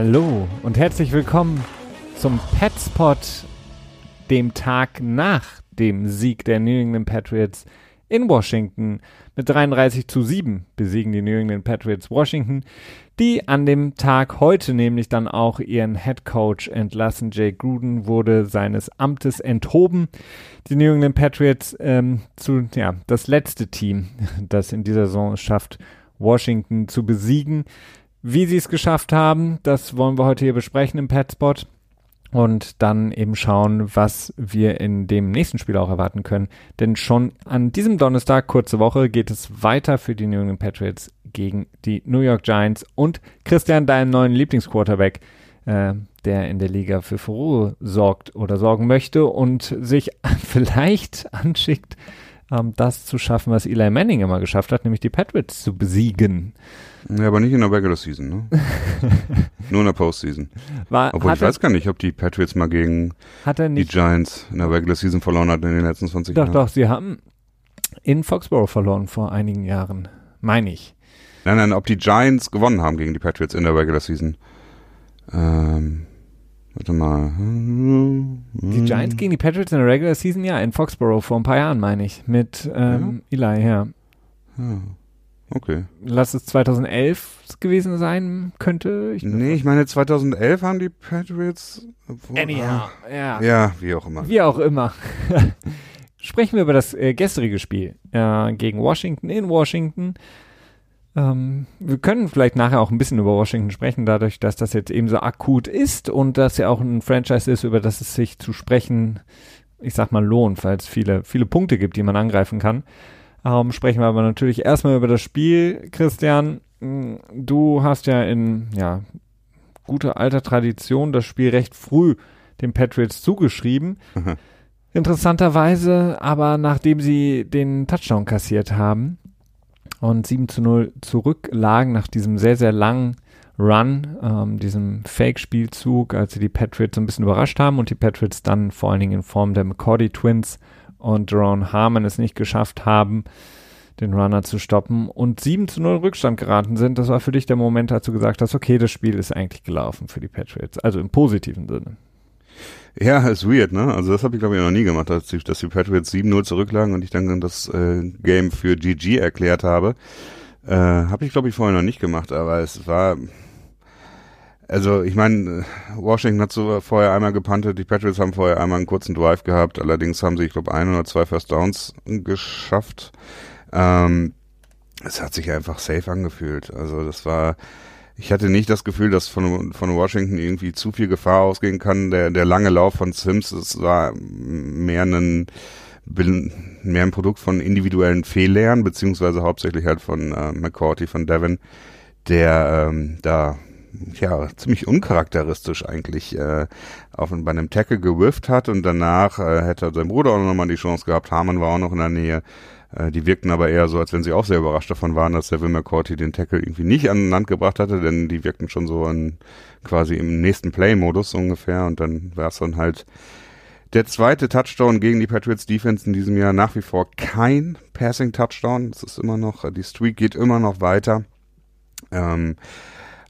Hallo und herzlich willkommen zum Petspot, dem Tag nach dem Sieg der New England Patriots in Washington. Mit 33 zu 7 besiegen die New England Patriots Washington, die an dem Tag heute nämlich dann auch ihren Head Coach entlassen. Jay Gruden wurde seines Amtes enthoben. Die New England Patriots ähm, zu, ja, das letzte Team, das in dieser Saison es schafft, Washington zu besiegen. Wie sie es geschafft haben, das wollen wir heute hier besprechen im Petspot und dann eben schauen, was wir in dem nächsten Spiel auch erwarten können. Denn schon an diesem Donnerstag, kurze Woche, geht es weiter für die New England Patriots gegen die New York Giants und Christian, deinen neuen Lieblingsquarterback, äh, der in der Liga für Furore sorgt oder sorgen möchte und sich vielleicht anschickt, ähm, das zu schaffen, was Eli Manning immer geschafft hat, nämlich die Patriots zu besiegen. Ja, aber nicht in der Regular Season, ne? Nur in der Postseason. War, Obwohl ich weiß gar nicht, ob die Patriots mal gegen die Giants in der Regular Season verloren hatten in den letzten 20 doch, Jahren. Doch, doch, sie haben in Foxborough verloren vor einigen Jahren, meine ich. Nein, nein, ob die Giants gewonnen haben gegen die Patriots in der Regular Season. Ähm, warte mal. Die Giants gegen die Patriots in der Regular Season, ja, in Foxborough vor ein paar Jahren, meine ich, mit ähm, ja? Eli, ja. ja. Okay. Lass es 2011 gewesen sein könnte. Ich nee, ich meine 2011 haben die Patriots. Anyhow, ja. Ja, wie auch immer. Wie auch immer. Sprechen wir über das äh, gestrige Spiel äh, gegen Washington in Washington. Ähm, wir können vielleicht nachher auch ein bisschen über Washington sprechen, dadurch, dass das jetzt eben so akut ist und dass ja auch ein Franchise ist, über das es sich zu sprechen, ich sag mal, lohnt, weil es viele, viele Punkte gibt, die man angreifen kann. Ähm, sprechen wir aber natürlich erstmal über das Spiel. Christian, hm, du hast ja in ja, guter alter Tradition das Spiel recht früh den Patriots zugeschrieben. Mhm. Interessanterweise, aber nachdem sie den Touchdown kassiert haben und 7 zu 0 zurücklagen nach diesem sehr, sehr langen Run, ähm, diesem Fake-Spielzug, als sie die Patriots ein bisschen überrascht haben und die Patriots dann vor allen Dingen in Form der McCordy Twins und Jerome Harmon es nicht geschafft haben, den Runner zu stoppen und 7 zu 0 Rückstand geraten sind. Das war für dich der Moment, als du gesagt hast, okay, das Spiel ist eigentlich gelaufen für die Patriots. Also im positiven Sinne. Ja, ist weird, ne? Also das habe ich glaube ich noch nie gemacht, dass die, dass die Patriots 7-0 zurücklagen und ich dann das äh, Game für GG erklärt habe. Äh, habe ich glaube ich vorher noch nicht gemacht, aber es war also ich meine, Washington hat so vorher einmal gepuntet, die Patriots haben vorher einmal einen kurzen Drive gehabt, allerdings haben sie, ich glaube, ein oder zwei First Downs geschafft. Ähm, es hat sich einfach safe angefühlt. Also das war, ich hatte nicht das Gefühl, dass von, von Washington irgendwie zu viel Gefahr ausgehen kann. Der, der lange Lauf von Sims, es war mehr ein, mehr ein Produkt von individuellen Fehllernen, beziehungsweise hauptsächlich halt von äh, McCourty, von Devin, der ähm, da ja, ziemlich uncharakteristisch eigentlich äh, auf, bei einem Tackle gewifft hat und danach äh, hätte sein Bruder auch nochmal die Chance gehabt. Harmon war auch noch in der Nähe. Äh, die wirkten aber eher so, als wenn sie auch sehr überrascht davon waren, dass Devin McCourty den Tackle irgendwie nicht an Land gebracht hatte, denn die wirkten schon so in, quasi im nächsten Play-Modus ungefähr und dann war es dann halt der zweite Touchdown gegen die Patriots Defense in diesem Jahr nach wie vor kein Passing Touchdown. Es ist immer noch, die Streak geht immer noch weiter. Ähm,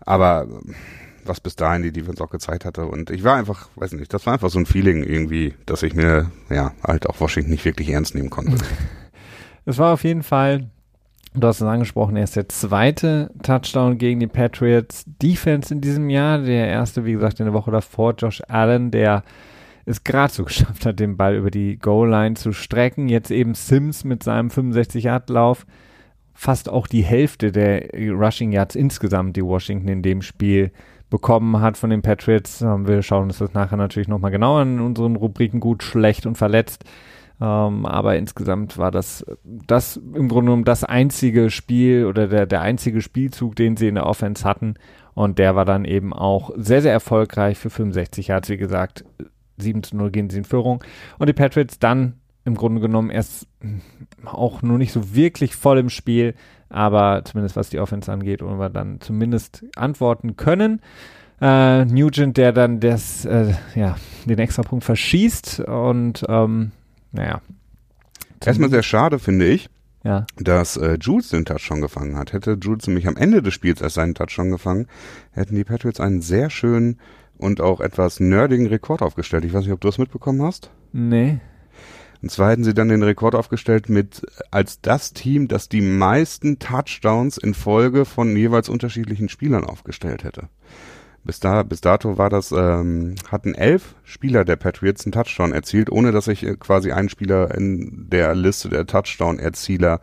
aber was bis dahin die Defense auch gezeigt hatte. Und ich war einfach, weiß nicht, das war einfach so ein Feeling irgendwie, dass ich mir, ja, halt auch Washington nicht wirklich ernst nehmen konnte. Es war auf jeden Fall, du hast es angesprochen, erst der zweite Touchdown gegen die Patriots Defense in diesem Jahr. Der erste, wie gesagt, in der Woche davor, Josh Allen, der es gerade so geschafft hat, den Ball über die Goal-Line zu strecken. Jetzt eben Sims mit seinem 65-Yard-Lauf fast auch die Hälfte der Rushing Yards insgesamt, die Washington in dem Spiel bekommen hat von den Patriots. Ähm, wir schauen uns das nachher natürlich nochmal genauer in unseren Rubriken gut, schlecht und verletzt. Ähm, aber insgesamt war das, das im Grunde genommen das einzige Spiel oder der, der einzige Spielzug, den sie in der Offense hatten. Und der war dann eben auch sehr, sehr erfolgreich für 65 Yards. Wie gesagt, 7 zu 0 gehen sie in Führung. Und die Patriots dann im Grunde genommen erst auch nur nicht so wirklich voll im Spiel, aber zumindest was die Offense angeht, und wir dann zumindest antworten können. Äh, Nugent, der dann das, äh, ja, den extra Punkt verschießt und ähm, naja. Erstmal sehr schade, finde ich, Ja. dass äh, Jules den Touchdown gefangen hat. Hätte Jules nämlich am Ende des Spiels erst seinen Touchdown gefangen, hätten die Patriots einen sehr schönen und auch etwas nerdigen Rekord aufgestellt. Ich weiß nicht, ob du das mitbekommen hast. Nee. Und zwar hätten sie dann den Rekord aufgestellt mit als das Team, das die meisten Touchdowns in Folge von jeweils unterschiedlichen Spielern aufgestellt hätte. Bis, da, bis dato war das, ähm, hatten elf Spieler der Patriots einen Touchdown erzielt, ohne dass sich äh, quasi ein Spieler in der Liste der Touchdown-Erzieler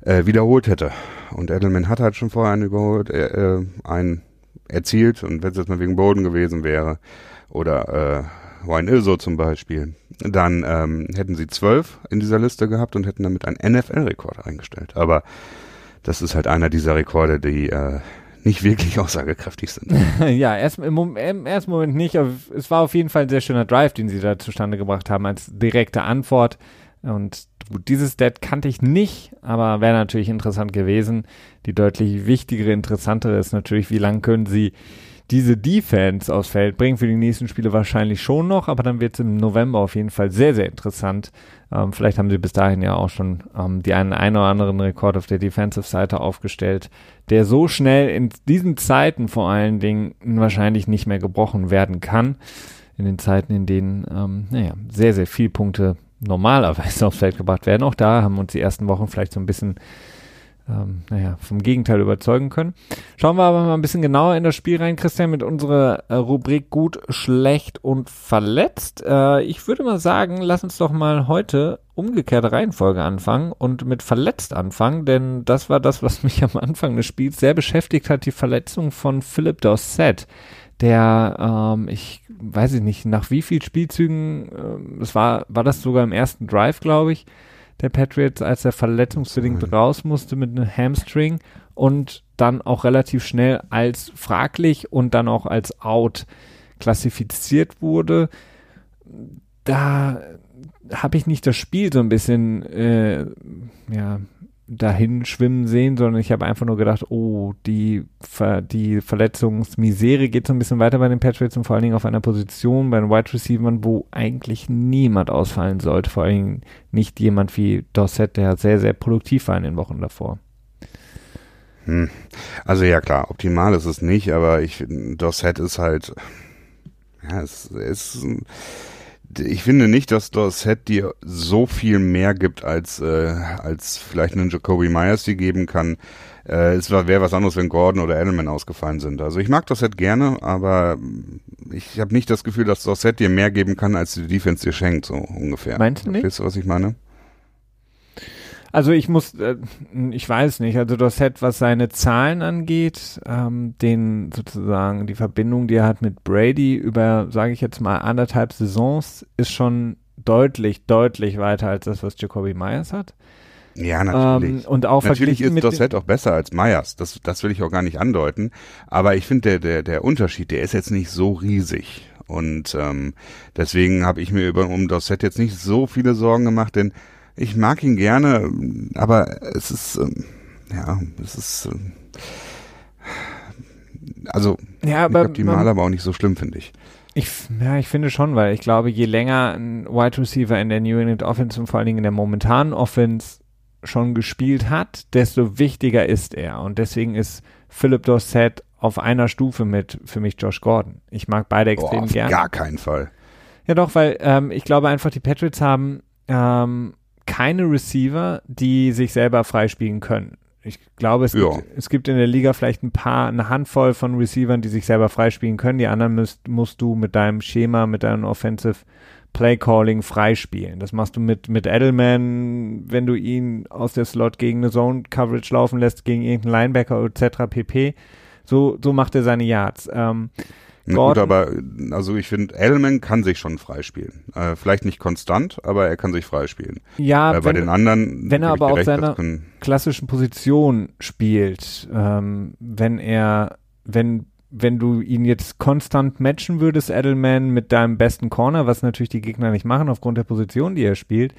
äh, wiederholt hätte. Und Edelman hat halt schon vorher einen überholt, äh, äh, einen erzielt und wenn es jetzt mal wegen Boden gewesen wäre oder äh, Wayne Ilso zum Beispiel, dann ähm, hätten sie zwölf in dieser Liste gehabt und hätten damit einen NFL-Rekord eingestellt. Aber das ist halt einer dieser Rekorde, die äh, nicht wirklich aussagekräftig sind. ja, erst im, im, ersten Moment nicht, aber es war auf jeden Fall ein sehr schöner Drive, den sie da zustande gebracht haben als direkte Antwort. Und gut, dieses Stat kannte ich nicht, aber wäre natürlich interessant gewesen. Die deutlich wichtigere, interessantere ist natürlich, wie lange können sie diese Defense aufs Feld bringen. Für die nächsten Spiele wahrscheinlich schon noch, aber dann wird es im November auf jeden Fall sehr, sehr interessant. Ähm, vielleicht haben sie bis dahin ja auch schon ähm, die einen, einen oder anderen Rekord auf der Defensive-Seite aufgestellt, der so schnell in diesen Zeiten vor allen Dingen wahrscheinlich nicht mehr gebrochen werden kann. In den Zeiten, in denen, ähm, naja, sehr, sehr viel Punkte normalerweise aufs Feld gebracht werden. Auch da haben uns die ersten Wochen vielleicht so ein bisschen ähm, naja, vom Gegenteil überzeugen können. Schauen wir aber mal ein bisschen genauer in das Spiel rein, Christian, mit unserer äh, Rubrik gut, schlecht und verletzt. Äh, ich würde mal sagen, lass uns doch mal heute umgekehrte Reihenfolge anfangen und mit verletzt anfangen, denn das war das, was mich am Anfang des Spiels sehr beschäftigt hat, die Verletzung von Philip Dorset der, ähm, ich weiß ich nicht, nach wie viel Spielzügen, äh, war, war das sogar im ersten Drive, glaube ich, der Patriots, als er verletzungsbedingt raus musste mit einem Hamstring und dann auch relativ schnell als fraglich und dann auch als out klassifiziert wurde. Da habe ich nicht das Spiel so ein bisschen äh, ja, dahin schwimmen sehen, sondern ich habe einfach nur gedacht, oh, die, Ver die Verletzungsmisere geht so ein bisschen weiter bei den Patriots und vor allen Dingen auf einer Position bei den Wide Receivers, wo eigentlich niemand ausfallen sollte, vor allen Dingen nicht jemand wie Dorset, der sehr, sehr produktiv war in den Wochen davor. Hm. Also ja klar, optimal ist es nicht, aber ich Dorset ist halt, ja, es ist ich finde nicht, dass das Set dir so viel mehr gibt, als, äh, als vielleicht ein Jacoby Myers die geben kann. Äh, es wäre was anderes, wenn Gordon oder Edelman ausgefallen sind. Also ich mag das Set gerne, aber ich habe nicht das Gefühl, dass das Set dir mehr geben kann, als die Defense dir schenkt, so ungefähr. Meinst du nicht? Weißt du, was ich meine? Also ich muss, äh, ich weiß nicht, also das Set, was seine Zahlen angeht, ähm, den sozusagen die Verbindung, die er hat mit Brady über, sage ich jetzt mal, anderthalb Saisons, ist schon deutlich, deutlich weiter als das, was Jacoby Myers hat. Ja, natürlich. Ähm, und auch natürlich ist mit das Set auch besser als Myers. Das, das will ich auch gar nicht andeuten. Aber ich finde, der, der, der Unterschied, der ist jetzt nicht so riesig. Und ähm, deswegen habe ich mir über um das Set jetzt nicht so viele Sorgen gemacht, denn ich mag ihn gerne, aber es ist, ähm, ja, es ist, äh, also, ja, aber, nicht optimal, aber auch nicht so schlimm, finde ich. Ich, ja, ich finde schon, weil ich glaube, je länger ein Wide Receiver in der New England Offense und vor allen Dingen in der momentanen Offense schon gespielt hat, desto wichtiger ist er. Und deswegen ist Philip Dorsett auf einer Stufe mit für mich Josh Gordon. Ich mag beide extrem Boah, auf gerne. Gar keinen Fall. Ja, doch, weil ähm, ich glaube einfach, die Patriots haben ähm, keine Receiver, die sich selber freispielen können. Ich glaube, es, Ja. gibt, es gibt in der Liga vielleicht ein paar, eine Handvoll von Receivern, die sich selber freispielen können. Die anderen müsst, musst du mit deinem Schema, mit deinem Offensive Play Calling freispielen. Das machst du mit, mit Edelman, wenn du ihn aus der Slot gegen eine Zone Coverage laufen lässt, gegen irgendeinen Linebacker etc. pp. So, so macht er seine Yards. Ähm, Na gut, Gordon- aber also ich finde, Edelman kann sich schon freispielen. Äh, vielleicht nicht konstant, aber er kann sich freispielen. ja, äh, bei wenn, den anderen, wenn er aber auf recht, seiner- klassischen Position spielt, ähm, wenn er, wenn, wenn du ihn jetzt konstant matchen würdest, Edelman, mit deinem besten Corner, was natürlich die Gegner nicht machen aufgrund der Position, die er spielt,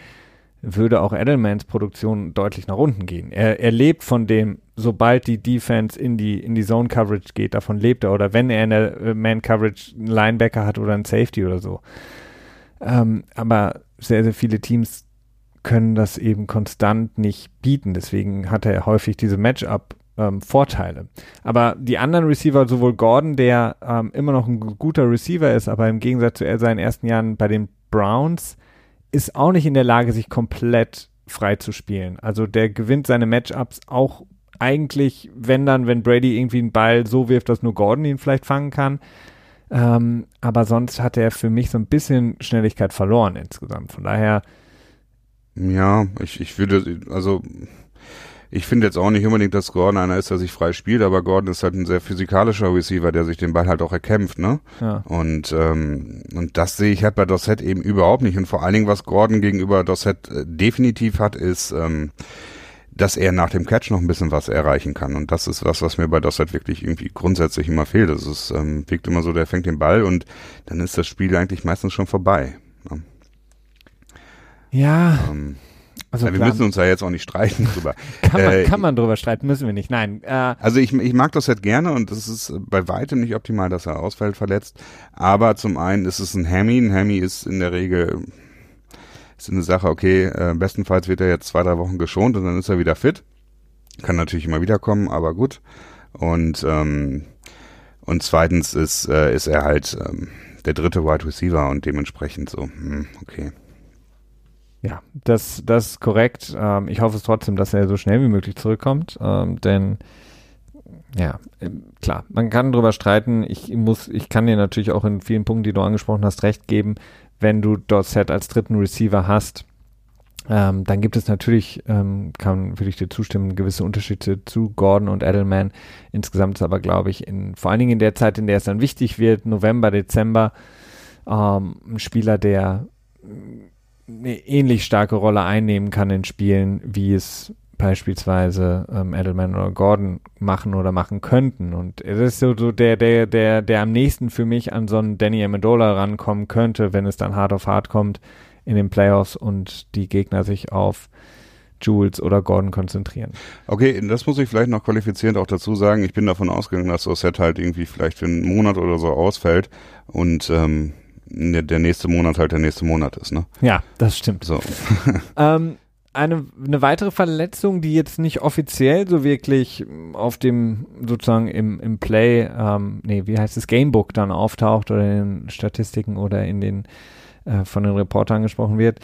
würde auch Edelmans Produktion deutlich nach unten gehen. Er, er lebt von dem, sobald die Defense in die, in die Zone Coverage geht, davon lebt er. Oder wenn er in der äh, Man Coverage einen Linebacker hat oder einen Safety oder so. Ähm, aber sehr, sehr viele Teams können das eben konstant nicht bieten. Deswegen hat er häufig diese Matchup ähm, Vorteile. Aber die anderen Receiver, sowohl Gordon, der ähm, immer noch ein guter Receiver ist, aber im Gegensatz zu seinen ersten Jahren bei den Browns, ist auch nicht in der Lage, sich komplett frei zu spielen. Also der gewinnt seine Matchups auch eigentlich, wenn dann, wenn Brady irgendwie einen Ball so wirft, dass nur Gordon ihn vielleicht fangen kann. Ähm, aber sonst hat er für mich so ein bisschen Schnelligkeit verloren insgesamt. Von daher. Ja, ich, ich würde, also ich finde jetzt auch nicht unbedingt, dass Gordon einer ist, der sich frei spielt, aber Gordon ist halt ein sehr physikalischer Receiver, der sich den Ball halt auch erkämpft, ne? Ja. Und, ähm, und das sehe ich halt bei Dossett eben überhaupt nicht. Und vor allen Dingen, was Gordon gegenüber Dossett äh, definitiv hat, ist, ähm, dass er nach dem Catch noch ein bisschen was erreichen kann. Und das ist was, was mir bei Dossett wirklich irgendwie grundsätzlich immer fehlt. Es ist, ähm, wirkt immer so, der fängt den Ball und dann ist das Spiel eigentlich meistens schon vorbei. Ne? Ja. Ähm, also wir müssen uns ja jetzt auch nicht streiten drüber. kann, man, äh, kann man drüber streiten, müssen wir nicht. Nein. Äh, also ich, ich mag das halt gerne und es ist bei weitem nicht optimal, dass er ausfällt, verletzt. Aber zum einen ist es ein Hammy. Ein Hammy ist in der Regel ist eine Sache, okay, äh, bestenfalls wird er jetzt zwei, drei Wochen geschont und dann ist er wieder fit. Kann natürlich immer wieder kommen, aber gut. Und ähm, und zweitens ist, äh, ist er halt ähm, der dritte Wide Receiver und dementsprechend so, hm, okay. Ja, das, das ist korrekt. Ähm, ich hoffe es trotzdem, dass er so schnell wie möglich zurückkommt, ähm, denn ja, ähm, klar, man kann drüber streiten. Ich muss, ich kann dir natürlich auch in vielen Punkten, die du angesprochen hast, recht geben. Wenn du Dorset als dritten Receiver hast, ähm, dann gibt es natürlich, ähm, kann würde ich dir zustimmen, gewisse Unterschiede zu Gordon und Edelman. Insgesamt ist aber, glaube ich, in, vor allen Dingen in der Zeit, in der es dann wichtig wird, November, Dezember, ähm, ein Spieler, der eine ähnlich starke Rolle einnehmen kann in Spielen, wie es beispielsweise ähm, Edelman oder Gordon machen oder machen könnten. Und es ist so, so der, der, der, der am nächsten für mich an so einen Danny Amendola rankommen könnte, wenn es dann hart auf hart kommt in den Playoffs und die Gegner sich auf Jules oder Gordon konzentrieren. Okay, das muss ich vielleicht noch qualifizierend auch dazu sagen. Ich bin davon ausgegangen, dass das Set halt irgendwie vielleicht für einen Monat oder so ausfällt und ähm, der nächste Monat halt der nächste Monat ist, ne? Ja, das stimmt. So. ähm, eine, eine weitere Verletzung, die jetzt nicht offiziell so wirklich auf dem, sozusagen im, im Play, ähm, nee, wie heißt es, Gamebook dann auftaucht oder in den Statistiken oder in den, äh, von den Reportern gesprochen wird,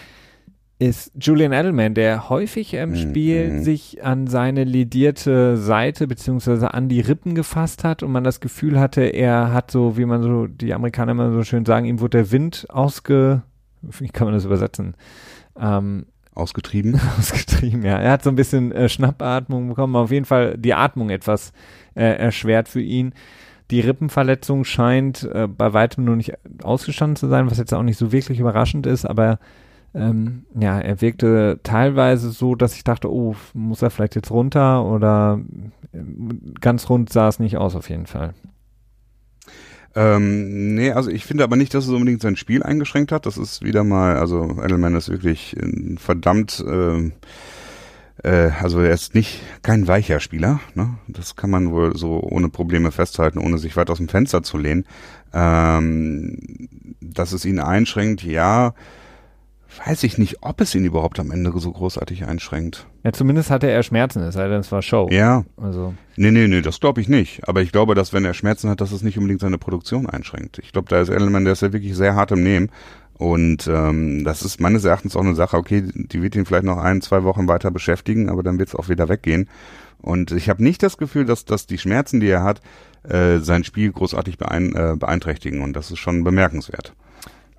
ist Julian Edelman, der häufig im mhm. Spiel mhm. sich an seine ledierte Seite beziehungsweise an die Rippen gefasst hat und man das Gefühl hatte, er hat so, wie man so, die Amerikaner immer so schön sagen, ihm wurde der Wind ausge, wie kann man das übersetzen? Ähm, Ausgetrieben? Ausgetrieben, ja. Er hat so ein bisschen äh, Schnappatmung bekommen, auf jeden Fall die Atmung etwas äh, erschwert für ihn. Die Rippenverletzung scheint äh, bei weitem nur nicht ausgestanden zu sein, was jetzt auch nicht so wirklich überraschend ist, aber ähm, ja, er wirkte teilweise so, dass ich dachte, oh, muss er vielleicht jetzt runter oder äh, ganz rund sah es nicht aus auf jeden Fall. Ähm, nee, also ich finde aber nicht, dass es unbedingt sein Spiel eingeschränkt hat. Das ist wieder mal, also Edelman ist wirklich verdammt, äh, äh, also er ist nicht kein weicher Spieler. Ne? Das kann man wohl so ohne Probleme festhalten, ohne sich weit aus dem Fenster zu lehnen. Ähm, dass es ihn einschränkt, ja weiß ich nicht, ob es ihn überhaupt am Ende so großartig einschränkt. Ja, zumindest hatte er Schmerzen, es sei denn, es war Show. Ja. Also. Nee, nee, nee, das glaube ich nicht. Aber ich glaube, dass wenn er Schmerzen hat, dass es nicht unbedingt seine Produktion einschränkt. Ich glaube, da ist Edelman, der ist ja wirklich sehr hart im Nehmen. Und ähm, das ist meines Erachtens auch eine Sache, okay, die wird ihn vielleicht noch ein, zwei Wochen weiter beschäftigen, aber dann wird es auch wieder weggehen. Und ich habe nicht das Gefühl, dass, dass die Schmerzen, die er hat, äh, sein Spiel großartig beein, äh, beeinträchtigen. Und das ist schon bemerkenswert.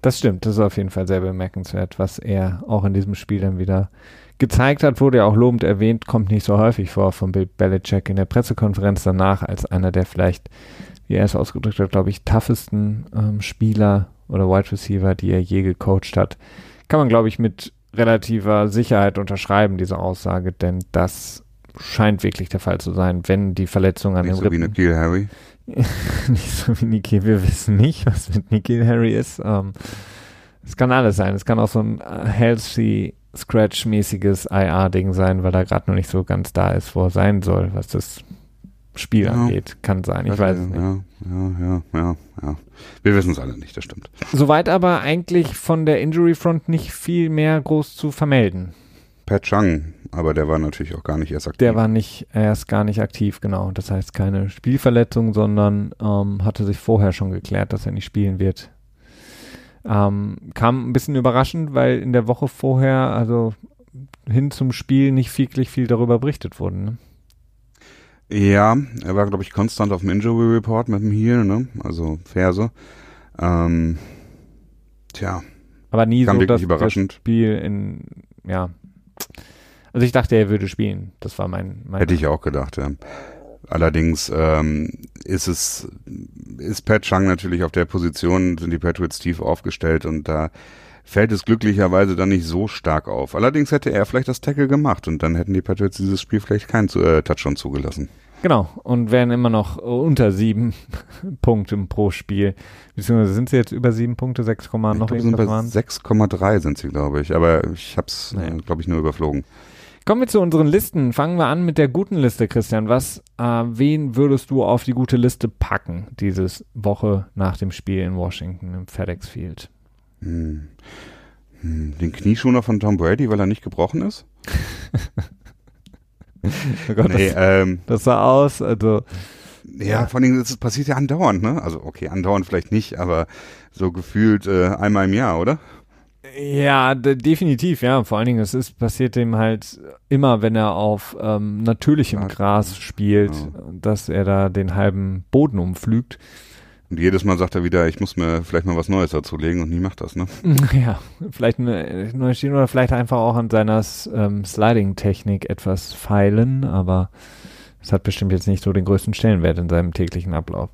Das stimmt, das ist auf jeden Fall sehr bemerkenswert, was er auch in diesem Spiel dann wieder gezeigt hat, wurde ja auch lobend erwähnt, kommt nicht so häufig vor von Bill Belichick in der Pressekonferenz danach als einer der vielleicht, wie er es ausgedrückt hat, glaube ich, toughesten ähm, Spieler oder Wide Receiver, die er je gecoacht hat. Kann man, glaube ich, mit relativer Sicherheit unterschreiben, diese Aussage, denn das scheint wirklich der Fall zu sein, wenn die Verletzung an Nicht den so Rippen... Wie Harry. nicht so wie Niki. Wir wissen nicht, was mit Niki Harry ist. Ähm, es kann alles sein. Es kann auch so ein äh, healthy Scratch-mäßiges IR-Ding sein, weil er gerade noch nicht so ganz da ist, wo er sein soll, was das Spiel ja. angeht. Kann sein, ich weiß es nicht. Ja, ja, ja, ja, ja. Wir wissen es alle nicht, das stimmt. Soweit aber eigentlich von der Injury Front nicht viel mehr groß zu vermelden. Pat Chung, aber der war natürlich auch gar nicht erst aktiv. Der war nicht erst gar nicht aktiv, genau. Das heißt keine Spielverletzung, sondern ähm, hatte sich vorher schon geklärt, dass er nicht spielen wird. Ähm, kam ein bisschen überraschend, weil in der Woche vorher, also hin zum Spiel, nicht wirklich viel darüber berichtet wurde. Ne? Ja, er war, glaube ich, konstant auf dem Injury Report mit dem Heel, ne? Also Ferse. Ähm, tja. Aber nie Kam so, dass überraschend. das Spiel in, ja. Also ich dachte, er würde spielen. Das war mein, mein Hätte ich auch gedacht, ja. Allerdings ähm, ist es ist Pat Chung natürlich auf der Position, sind die Patriots tief aufgestellt und da fällt es glücklicherweise dann nicht so stark auf. Allerdings hätte er vielleicht das Tackle gemacht und dann hätten die Patriots dieses Spiel vielleicht keinen äh, Touchdown zugelassen. Genau, und wären immer noch unter sieben Punkten pro Spiel. Beziehungsweise sind sie jetzt über sieben Punkte, 6, Ich noch irgendwas bei waren. 6,3 sind sie, glaube ich. Aber ich habe es, Naja. äh, glaube ich, nur überflogen. Kommen wir zu unseren Listen. Fangen wir an mit der guten Liste, Christian. Was, äh, wen würdest du auf die gute Liste packen, dieses Woche nach dem Spiel in Washington im FedEx Field? Hm. Hm. Den Knieschoner von Tom Brady, weil er nicht gebrochen ist? Oh Gott, nee, das, ähm, das sah aus, also ja, Ja. vor allem, das passiert ja andauernd, ne? Also, okay, andauernd vielleicht nicht, aber so gefühlt äh, einmal im Jahr, oder? Ja, de- definitiv, ja. Vor allen Dingen, es ist passiert dem halt immer, wenn er auf ähm, natürlichem. Gras spielt, Ja. dass er da den halben Boden umflügt. Und jedes Mal sagt er wieder, ich muss mir vielleicht mal was Neues dazulegen und nie macht das, ne? Ja, vielleicht eine neue Schiene oder vielleicht einfach auch an seiner ähm, Sliding-Technik etwas feilen, aber es hat bestimmt jetzt nicht so den größten Stellenwert in seinem täglichen Ablauf.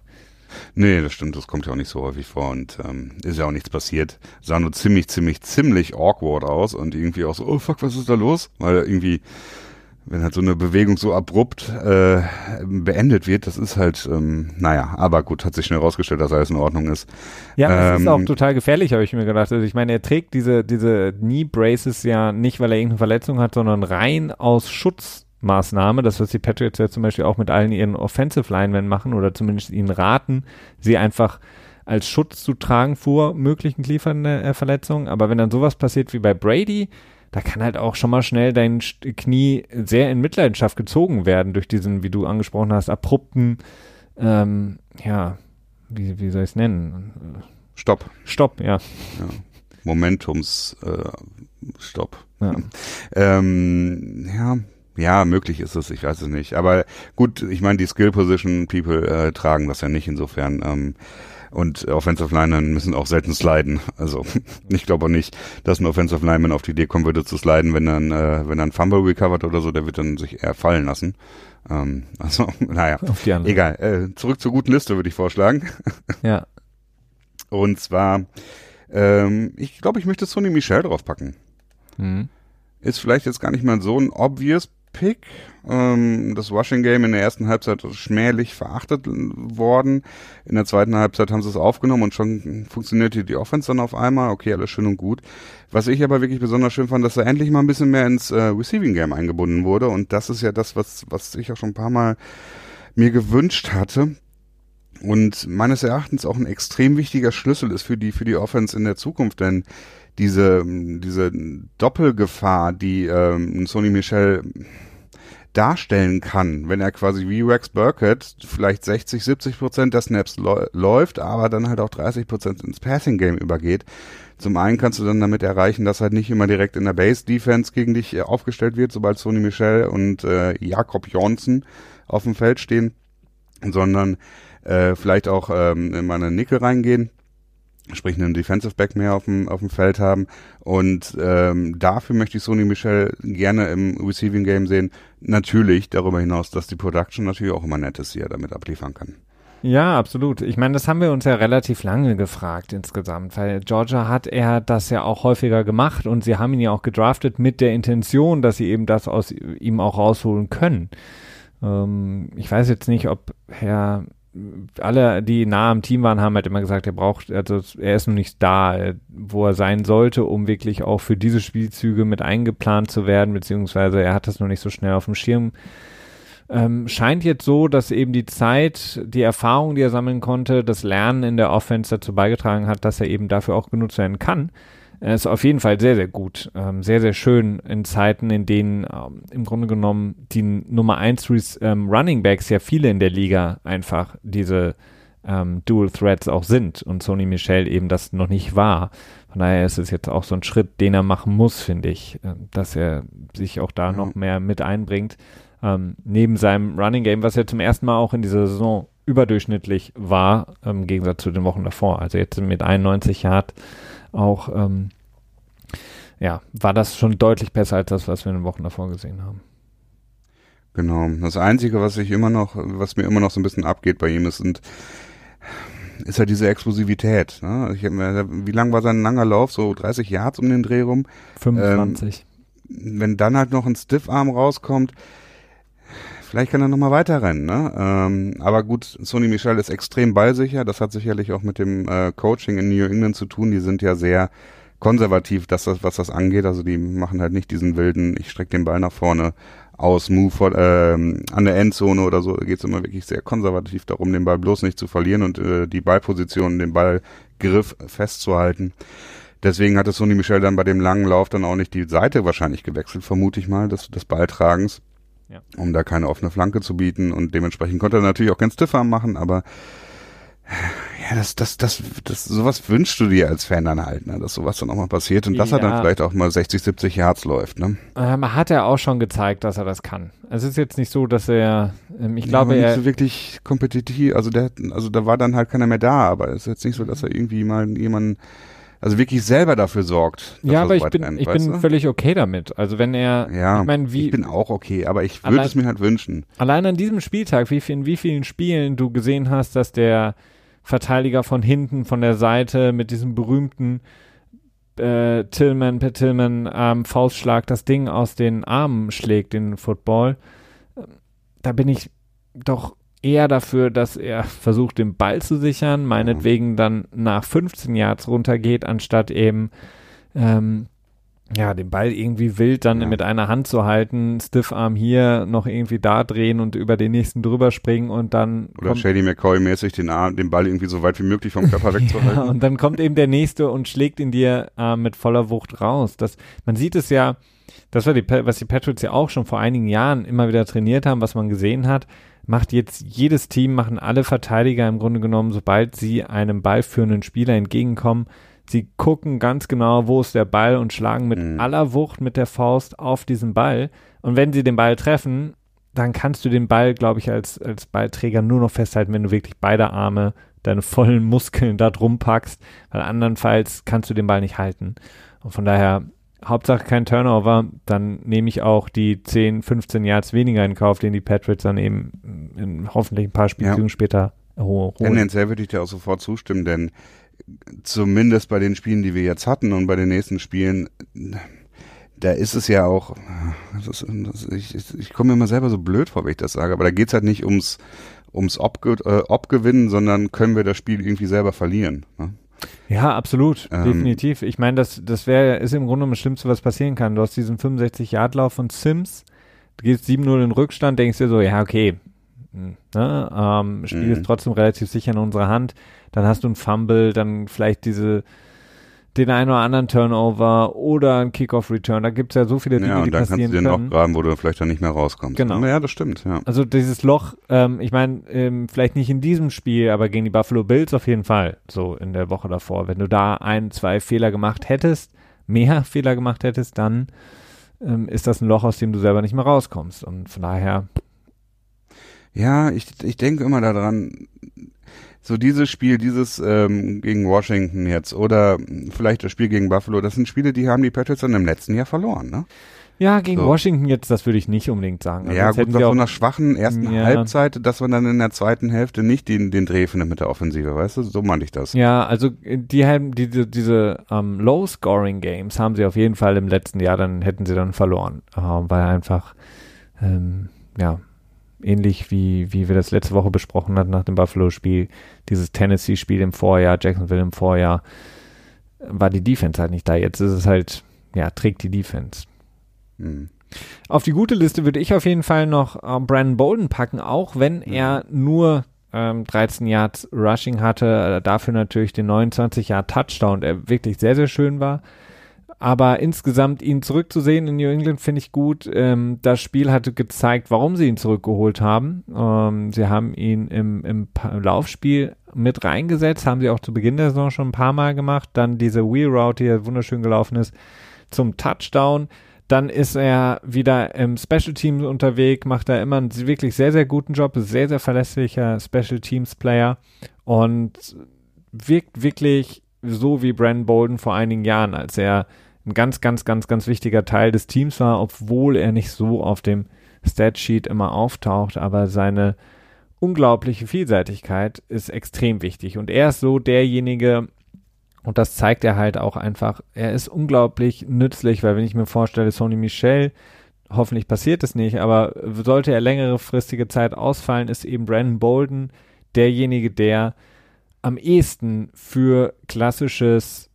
Nee, das stimmt, das kommt ja auch nicht so häufig vor und ähm, ist ja auch nichts passiert. Sah nur ziemlich, ziemlich, ziemlich awkward aus und irgendwie auch so, oh fuck, was ist da los? Weil irgendwie, wenn halt so eine Bewegung so abrupt äh, beendet wird, das ist halt, ähm, naja, aber gut, hat sich schnell rausgestellt, dass alles in Ordnung ist. Ja, es ist Ähm, auch total gefährlich, habe ich mir gedacht. Also ich meine, er trägt diese, diese Knee Braces ja nicht, weil er irgendeine Verletzung hat, sondern rein aus Schutzmaßnahme. Das, was die Patriots ja zum Beispiel auch mit allen ihren Offensive Linemen machen oder zumindest ihnen raten, sie einfach als Schutz zu tragen vor möglichen Knieverletzungen. Aber wenn dann sowas passiert wie bei Brady, da kann halt auch schon mal schnell dein Knie sehr in Mitleidenschaft gezogen werden durch diesen, wie du angesprochen hast, abrupten, ähm, ja, wie, wie soll ich es nennen? Stopp. Stopp, ja. Momentums äh, Stopp. ja. Ähm, ja, ja, möglich ist es, ich weiß es nicht. Aber gut, ich meine, die Skill Position People äh, tragen das ja nicht insofern. Ähm, und Offensive Linemen müssen auch selten sliden. Also ich glaube auch nicht, dass ein Offensive Lineman auf die Idee kommen würde zu sliden, wenn dann, äh, wenn dann Fumble recovert oder so, der wird dann sich eher fallen lassen. Ähm, also, naja, Auf die egal. Äh, zurück zur guten Liste würde ich vorschlagen. Ja. Und zwar, ähm, ich glaube, ich möchte Sonny Michel draufpacken. Mhm. Ist vielleicht jetzt gar nicht mal so ein obvious Pick. Ähm, das Washing Game in der ersten Halbzeit schmählich verachtet worden. In der zweiten Halbzeit haben sie es aufgenommen und schon funktionierte die Offense dann auf einmal. Okay, alles schön und gut. Was ich aber wirklich besonders schön fand, dass er endlich mal ein bisschen mehr ins äh, Receiving Game eingebunden wurde. Und das ist ja das, was, was ich auch schon ein paar Mal mir gewünscht hatte. Und meines Erachtens auch ein extrem wichtiger Schlüssel ist für die, für die Offense in der Zukunft, denn diese, diese Doppelgefahr, die ähm, Sony Michel darstellen kann, wenn er quasi wie Rex Burkett vielleicht 60, 70 Prozent der Snaps läu- läuft, aber dann halt auch 30 Prozent ins Passing Game übergeht. Zum einen kannst du dann damit erreichen, dass halt nicht immer direkt in der Base Defense gegen dich äh, aufgestellt wird, sobald Sony Michel und äh, Jakob Johnson auf dem Feld stehen, sondern äh, vielleicht auch ähm, in meine Nickel reingehen sprich einen Defensive Back mehr auf dem, auf dem Feld haben. Und ähm, dafür möchte ich Sony Michel gerne im Receiving Game sehen. Natürlich darüber hinaus, dass die Production natürlich auch immer nett ist, die er damit abliefern kann. Ja, absolut. Ich meine, das haben wir uns ja relativ lange gefragt insgesamt, weil Georgia hat er das ja auch häufiger gemacht und sie haben ihn ja auch gedraftet mit der Intention, dass sie eben das aus ihm auch rausholen können. Ähm, ich weiß jetzt nicht, ob Herr alle, die nah am Team waren, haben halt immer gesagt, er braucht, also er ist noch nicht da, wo er sein sollte, um wirklich auch für diese Spielzüge mit eingeplant zu werden, beziehungsweise er hat das noch nicht so schnell auf dem Schirm. Ähm, scheint jetzt so, dass eben die Zeit, die Erfahrung, die er sammeln konnte, das Lernen in der Offense dazu beigetragen hat, dass er eben dafür auch genutzt werden kann. Er ist auf jeden Fall sehr, sehr gut. Ähm, sehr, sehr schön in Zeiten, in denen ähm, im Grunde genommen die Nummer 1 ähm, Running Backs ja viele in der Liga einfach diese ähm, Dual Threats auch sind und Sony Michel eben das noch nicht war. Von daher ist es jetzt auch so ein Schritt, den er machen muss, finde ich, äh, dass er sich auch da ja. noch mehr mit einbringt. Ähm, neben seinem Running Game, was ja zum ersten Mal auch in dieser Saison überdurchschnittlich war, im Gegensatz zu den Wochen davor. Also jetzt mit 91 Yard auch, ähm, ja, war das schon deutlich besser als das, was wir in den Wochen davor gesehen haben. Genau. Das Einzige, was ich immer noch, was mir immer noch so ein bisschen abgeht bei ihm, ist, sind ist ja diese Explosivität. Ne? Ich, wie lang war sein langer Lauf? So 30 Yards um den Dreh rum? 25. Ähm, wenn dann halt noch ein Stiffarm rauskommt, vielleicht kann er nochmal weiter rennen. Ne? Ähm, aber gut, Sony Michel ist extrem ballsicher. Das hat sicherlich auch mit dem äh, Coaching in New England zu tun. Die sind ja sehr konservativ, dass das, was das angeht. Also die machen halt nicht diesen wilden, ich strecke den Ball nach vorne aus Move vor, ähm, an der Endzone oder so. Da geht es immer wirklich sehr konservativ darum, den Ball bloß nicht zu verlieren und äh, die Ballposition, den Ballgriff festzuhalten. Deswegen hatte Sony Michel dann bei dem langen Lauf dann auch nicht die Seite wahrscheinlich gewechselt, vermute ich mal, des, des Balltragens, ja. um da keine offene Flanke zu bieten. Und dementsprechend konnte er natürlich auch kein Stiffarm machen, aber ja, das, das, das, das, sowas wünschst du dir als Fan dann halt, ne? dass sowas dann auch mal passiert und dass ja. er dann vielleicht auch mal 60, 70 Yards läuft, ne? Ähm, hat er auch schon gezeigt, dass er das kann. Es ist jetzt nicht so, dass er, ähm, ich glaube, ja, er. Nicht so wirklich kompetitiv, also der, also da war dann halt keiner mehr da, aber es ist jetzt nicht so, dass er irgendwie mal jemanden, also wirklich selber dafür sorgt. Ja, aber ich bin, rennt, ich bin du? völlig okay damit. Also wenn er, ja, ich, mein, wie, ich bin auch okay, aber ich würde es mir halt wünschen. Allein an diesem Spieltag, wie viel, in wie vielen Spielen du gesehen hast, dass der Verteidiger von hinten, von der Seite mit diesem berühmten äh, Tillman per Tillman ähm, Faustschlag das Ding aus den Armen schlägt, den Football. Da bin ich doch eher dafür, dass er versucht, den Ball zu sichern, meinetwegen dann nach 15 Yards runtergeht, anstatt eben ähm, ja, den Ball irgendwie wild dann ja. mit einer Hand zu halten, Stiffarm hier noch irgendwie da drehen und über den nächsten drüber springen und dann. Oder Shady McCoy-mäßig den Arm, den Ball irgendwie so weit wie möglich vom Körper wegzuhalten. ja, und dann kommt eben der nächste und schlägt ihn dir äh, mit voller Wucht raus. Das, man sieht es ja, das war die, was die Patriots ja auch schon vor einigen Jahren immer wieder trainiert haben, was man gesehen hat, macht jetzt jedes Team, machen alle Verteidiger im Grunde genommen, sobald sie einem ballführenden Spieler entgegenkommen, Sie gucken ganz genau, wo ist der Ball und schlagen mit mhm. aller Wucht mit der Faust auf diesen Ball. Und wenn sie den Ball treffen, dann kannst du den Ball, glaube ich, als, als Ballträger nur noch festhalten, wenn du wirklich beide Arme, deine vollen Muskeln da drum packst, weil andernfalls kannst du den Ball nicht halten. Und von daher, Hauptsache kein Turnover, dann nehme ich auch die 10, 15 Yards weniger in Kauf, den die Patriots dann eben in hoffentlich ein paar Spielzügen ja. später holen. Tendenziell würde ich dir auch sofort zustimmen, denn zumindest bei den Spielen, die wir jetzt hatten und bei den nächsten Spielen, da ist es ja auch, das ist, das, ich, ich komme mir immer selber so blöd vor, wenn ich das sage, aber da geht's halt nicht ums, ums Obge äh, Obgewinnen, sondern können wir das Spiel irgendwie selber verlieren. Ne? Ja, absolut, ähm, definitiv. Ich meine, das, das wäre, ist im Grunde das Schlimmste, was passieren kann. Du hast diesen 65-Yard-Lauf von Sims, du gehst 7-0 in Rückstand, denkst dir so, ja, okay, hm, ne, ähm, Spiel mhm. ist trotzdem relativ sicher in unserer Hand dann hast du ein Fumble, dann vielleicht diese den einen oder anderen Turnover oder ein Kickoff-Return. Da gibt es ja so viele Dinge, ja, und dann kannst du den auch graben, wo du vielleicht dann nicht mehr rauskommst. Genau. Ja, das stimmt, ja. Also dieses Loch, ähm, ich meine, ähm, vielleicht nicht in diesem Spiel, aber gegen die Buffalo Bills auf jeden Fall, so in der Woche davor. Wenn du da ein, zwei Fehler gemacht hättest, mehr Fehler gemacht hättest, dann ähm, ist das ein Loch, aus dem du selber nicht mehr rauskommst. Und von daher... Ja, ich, ich denke immer daran, so dieses Spiel, dieses ähm, gegen Washington jetzt oder vielleicht das Spiel gegen Buffalo, das sind Spiele, die haben die Patriots dann im letzten Jahr verloren, ne? Ja, gegen so. Washington jetzt, das würde ich nicht unbedingt sagen. Also ja, gut, nach so einer schwachen ersten ja. Halbzeit, dass man dann in der zweiten Hälfte nicht den, den Dreh findet mit der Offensive, weißt du? So meinte ich das. Ja, also die haben diese, diese um, ähm, Low-Scoring-Games haben sie auf jeden Fall im letzten Jahr, dann hätten sie dann verloren, äh, weil einfach, ähm, ja, ähnlich wie, wie wir das letzte Woche besprochen hatten nach dem Buffalo-Spiel, dieses Tennessee-Spiel im Vorjahr, Jacksonville im Vorjahr, war die Defense halt nicht da. Jetzt ist es halt, ja, trägt die Defense. Mhm. Auf die gute Liste würde ich auf jeden Fall noch äh, Brandon Bolden packen, auch wenn mhm. er nur ähm, 13 Yards Rushing hatte, äh, dafür natürlich den 29 Yard Touchdown, der wirklich sehr, sehr schön war. Aber insgesamt ihn zurückzusehen in New England finde ich gut. Ähm, das Spiel hatte gezeigt, warum sie ihn zurückgeholt haben. Ähm, sie haben ihn im, im Laufspiel mit reingesetzt, haben sie auch zu Beginn der Saison schon ein paar Mal gemacht. Dann diese Wheel Route, die wunderschön gelaufen ist, zum Touchdown. Dann ist er wieder im Special Teams unterwegs, macht er immer einen wirklich sehr, sehr guten Job, sehr, sehr verlässlicher Special Teams Player und wirkt wirklich so wie Brandon Bolden vor einigen Jahren, als er ein ganz, ganz, ganz, ganz wichtiger Teil des Teams war, obwohl er nicht so auf dem Statsheet immer auftaucht, aber seine unglaubliche Vielseitigkeit ist extrem wichtig und er ist so derjenige, und das zeigt er halt auch einfach. Er ist unglaublich nützlich, weil wenn ich mir vorstelle, Sony Michel, hoffentlich passiert es nicht, aber sollte er längere fristige Zeit ausfallen, ist eben Brandon Bolden derjenige, der am ehesten für klassisches,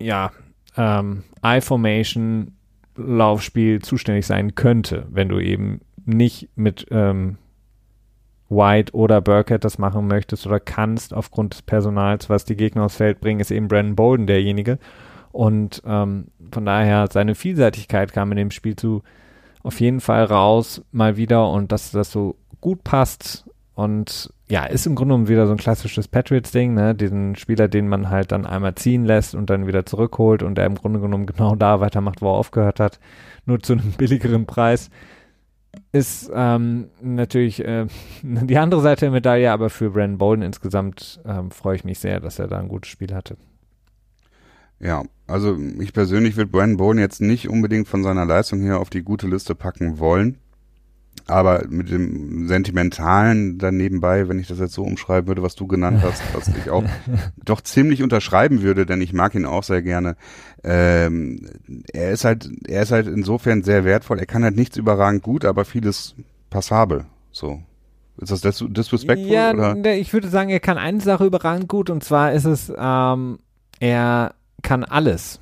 ja, ähm, I-Formation Laufspiel zuständig sein könnte, wenn du eben nicht mit ähm, White oder Burkett das machen möchtest oder kannst aufgrund des Personals, was die Gegner aufs Feld bringen, ist eben Brandon Bolden derjenige. Und ähm, von daher seine Vielseitigkeit kam in dem Spiel zu auf jeden Fall raus, mal wieder und dass das so gut passt und ja, ist im Grunde genommen wieder so ein klassisches Patriots-Ding, ne? Diesen Spieler, den man halt dann einmal ziehen lässt und dann wieder zurückholt und der im Grunde genommen genau da weitermacht, wo er aufgehört hat, nur zu einem billigeren Preis ist ähm, natürlich äh, die andere Seite der Medaille, aber für Brandon Bolden insgesamt ähm, freue ich mich sehr, dass er da ein gutes Spiel hatte. Ja, also ich persönlich würde Brandon Bolden jetzt nicht unbedingt von seiner Leistung her auf die gute Liste packen wollen. Aber mit dem Sentimentalen dann nebenbei, wenn ich das jetzt so umschreiben würde, was du genannt hast, was ich auch doch ziemlich unterschreiben würde, denn ich mag ihn auch sehr gerne. Ähm, er ist halt, er ist halt insofern sehr wertvoll. Er kann halt nichts überragend gut, aber vieles passabel. So. Ist das dis disrespectful? Ja, oder? Ne, ich würde sagen, er kann eine Sache überragend gut und zwar ist es, ähm, er kann alles.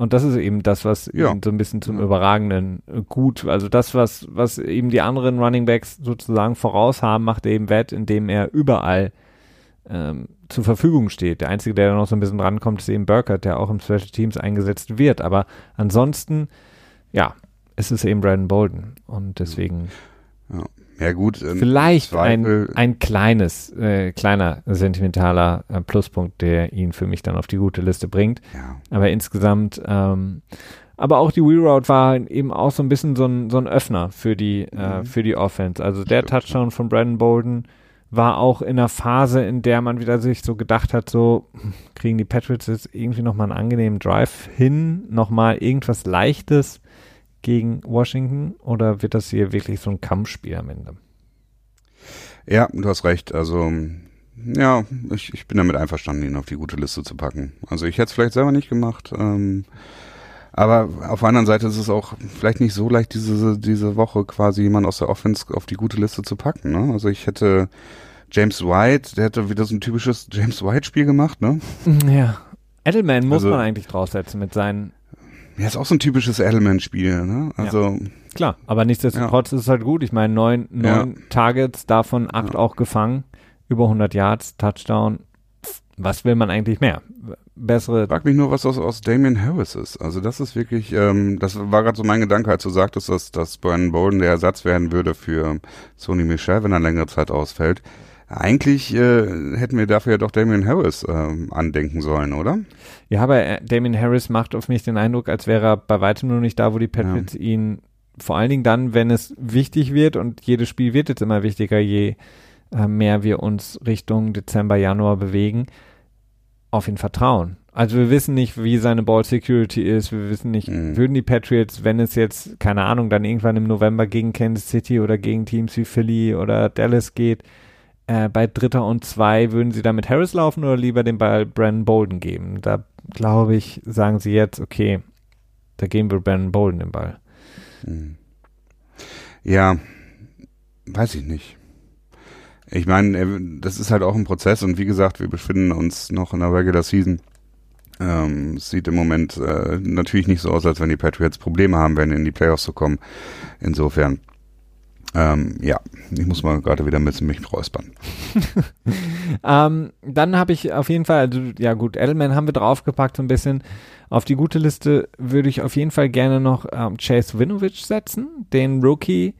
Und das ist eben das, was Ja. so ein bisschen zum Ja. überragenden äh, gut, also das, was, was eben die anderen Running Backs sozusagen voraus haben, macht eben wett, indem er überall ähm, zur Verfügung steht. Der Einzige, der da noch so ein bisschen drankommt, ist eben Burkert, der auch im Special Teams eingesetzt wird. Aber ansonsten, ja, es ist eben Brandon Bolden. Und deswegen Ja gut. ähm, vielleicht ein, Zweifel- ein kleines, äh, kleiner sentimentaler äh, Pluspunkt, der ihn für mich dann auf die gute Liste bringt. Ja. Aber insgesamt, ähm, aber auch die Wheel Route war eben auch so ein bisschen so ein, so ein Öffner für die, äh, Mhm. für die Offense. Also der Stimmt, Touchdown von Brandon Bolden war auch in einer Phase, in der man wieder sich so gedacht hat, so hm, kriegen die Patriots jetzt irgendwie nochmal einen angenehmen Drive hin, nochmal irgendwas Leichtes gegen Washington oder wird das hier wirklich so ein Kampfspiel am Ende? Ja, du hast recht. Also, ja, ich, ich bin damit einverstanden, ihn auf die gute Liste zu packen. Also ich hätte es vielleicht selber nicht gemacht. Ähm, aber auf der anderen Seite ist es auch vielleicht nicht so leicht, diese, diese Woche quasi jemand aus der Offense auf die gute Liste zu packen. Ne? Also ich hätte James White, der hätte wieder so ein typisches James White-Spiel gemacht, ne? Ja. Edelman muss Also- man eigentlich draufsetzen mit seinen Ja, ist auch so ein typisches Element-Spiel, ne? Also, Klar, aber nichtsdestotrotz ist es halt gut. Ich meine, neun, neun Targets, davon acht Ja. auch gefangen, über 100 Yards, Touchdown. Was will man eigentlich mehr? Bessere. frag mich nur, was aus, aus Damian Harris ist. Also das ist wirklich, ähm, das war gerade so mein Gedanke, als du sagtest, dass, dass Brandon Bolden der Ersatz werden würde für Sony Michel, wenn er längere Zeit ausfällt. Eigentlich äh, hätten wir dafür ja doch Damian Harris ähm, andenken sollen, oder? Ja, aber äh, Damien Harris macht auf mich den Eindruck, als wäre er bei weitem nur nicht da, wo die Patriots ihn, vor allen Dingen dann, wenn es wichtig wird und jedes Spiel wird jetzt immer wichtiger, je äh, mehr wir uns Richtung Dezember, Januar bewegen, auf ihn vertrauen. Also wir wissen nicht, wie seine Ball Security ist. Wir wissen nicht, Mhm. würden die Patriots, wenn es jetzt, keine Ahnung, dann irgendwann im November gegen Kansas City oder gegen Teams wie Philly oder Dallas geht, äh, bei Dritter und Zwei, würden sie da mit Harris laufen oder lieber den Ball Brandon Bolden geben? Da glaube ich, sagen sie jetzt, okay, da geben wir Brandon Bolden den Ball. Hm. Ja, weiß ich nicht. Ich meine, äh, das ist halt auch ein Prozess und wie gesagt, wir befinden uns noch in der Regular Season. Ähm, es sieht im Moment äh, natürlich nicht so aus, als wenn die Patriots Probleme haben werden, in die Playoffs zu kommen. Insofern. Ähm, ja, ich muss mal gerade wieder ein bisschen mich räuspern. ähm, dann habe ich auf jeden Fall, also, ja gut, Edelman haben wir draufgepackt so ein bisschen. Auf die gute Liste würde ich auf jeden Fall gerne noch ähm, Chase Winovich setzen, den Rookie,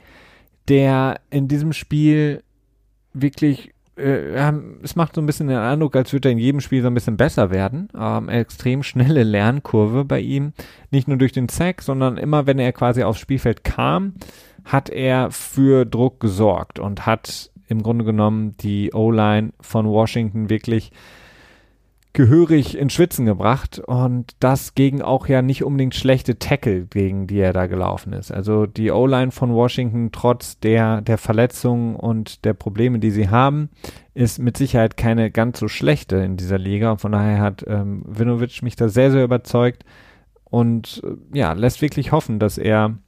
der in diesem Spiel wirklich äh, es macht so ein bisschen den Eindruck, als würde er in jedem Spiel so ein bisschen besser werden. Ähm, extrem schnelle Lernkurve bei ihm. Nicht nur durch den Sack, sondern immer, wenn er quasi aufs Spielfeld kam, hat er für Druck gesorgt und hat im Grunde genommen die O-Line von Washington wirklich gehörig in Schwitzen gebracht und das gegen auch ja nicht unbedingt schlechte Tackle, gegen die er da gelaufen ist. Also die O-Line von Washington, trotz der, der Verletzungen und der Probleme, die sie haben, ist mit Sicherheit keine ganz so schlechte in dieser Liga. Und von daher hat ähm, Vinovic mich da sehr, sehr überzeugt und äh, ja, lässt wirklich hoffen, dass er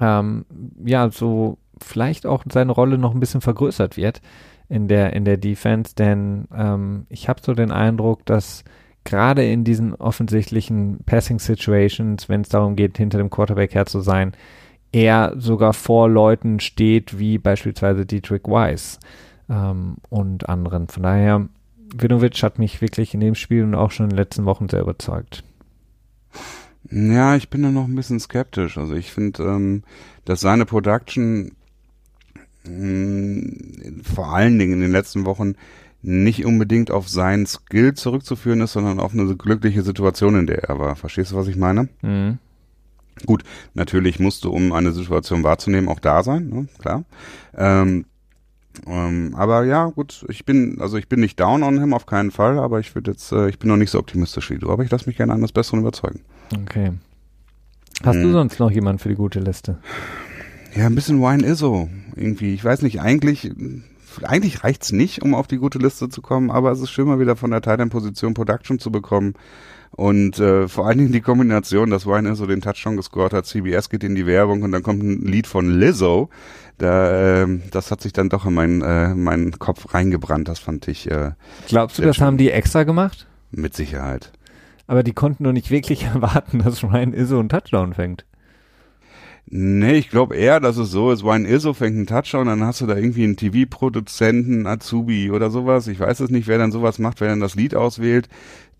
ähm, ja so vielleicht auch seine Rolle noch ein bisschen vergrößert wird in der, in der Defense, denn ähm, ich habe so den Eindruck, dass gerade in diesen offensichtlichen Passing Situations, wenn es darum geht, hinter dem Quarterback her zu sein, er sogar vor Leuten steht, wie beispielsweise Dietrich Weiss ähm, und anderen. Von daher, Vinovic hat mich wirklich in dem Spiel und auch schon in den letzten Wochen sehr überzeugt. Ja, ich bin da noch ein bisschen skeptisch. Also ich finde, ähm, dass seine Production mh, vor allen Dingen in den letzten Wochen nicht unbedingt auf seinen Skill zurückzuführen ist, sondern auf eine glückliche Situation, in der er war. Verstehst du, was ich meine? Mhm. Gut, natürlich musst du, um eine Situation wahrzunehmen, auch da sein, ne? klar. Ähm, ähm, aber ja, gut, ich bin, also ich bin nicht down on him auf keinen Fall, aber ich würde jetzt, äh, ich bin noch nicht so optimistisch wie du, aber ich lasse mich gerne eines Besseren überzeugen. Okay. Hast hm. du sonst noch jemanden für die gute Liste? Ja, ein bisschen Wine Izzo. Irgendwie, ich weiß nicht, eigentlich, eigentlich reicht's nicht, um auf die gute Liste zu kommen, aber es ist schön mal wieder von der Titan-Position Production zu bekommen. Und äh, vor allen Dingen die Kombination, dass Wine Izzo den Touchdown gescored hat, CBS geht in die Werbung und dann kommt ein Lied von Lizzo. Da, äh, das hat sich dann doch in meinen, äh, meinen Kopf reingebrannt, das fand ich. Äh, Glaubst du, das schön. haben die extra gemacht? Mit Sicherheit. Aber die konnten nur nicht wirklich erwarten, dass Ryan Izzo einen Touchdown fängt. Nee, ich glaube eher, dass es so ist, Wine Izzo fängt einen Touchdown, dann hast du da irgendwie einen TV-Produzenten, Azubi oder sowas. Ich weiß es nicht, wer dann sowas macht, wer dann das Lied auswählt.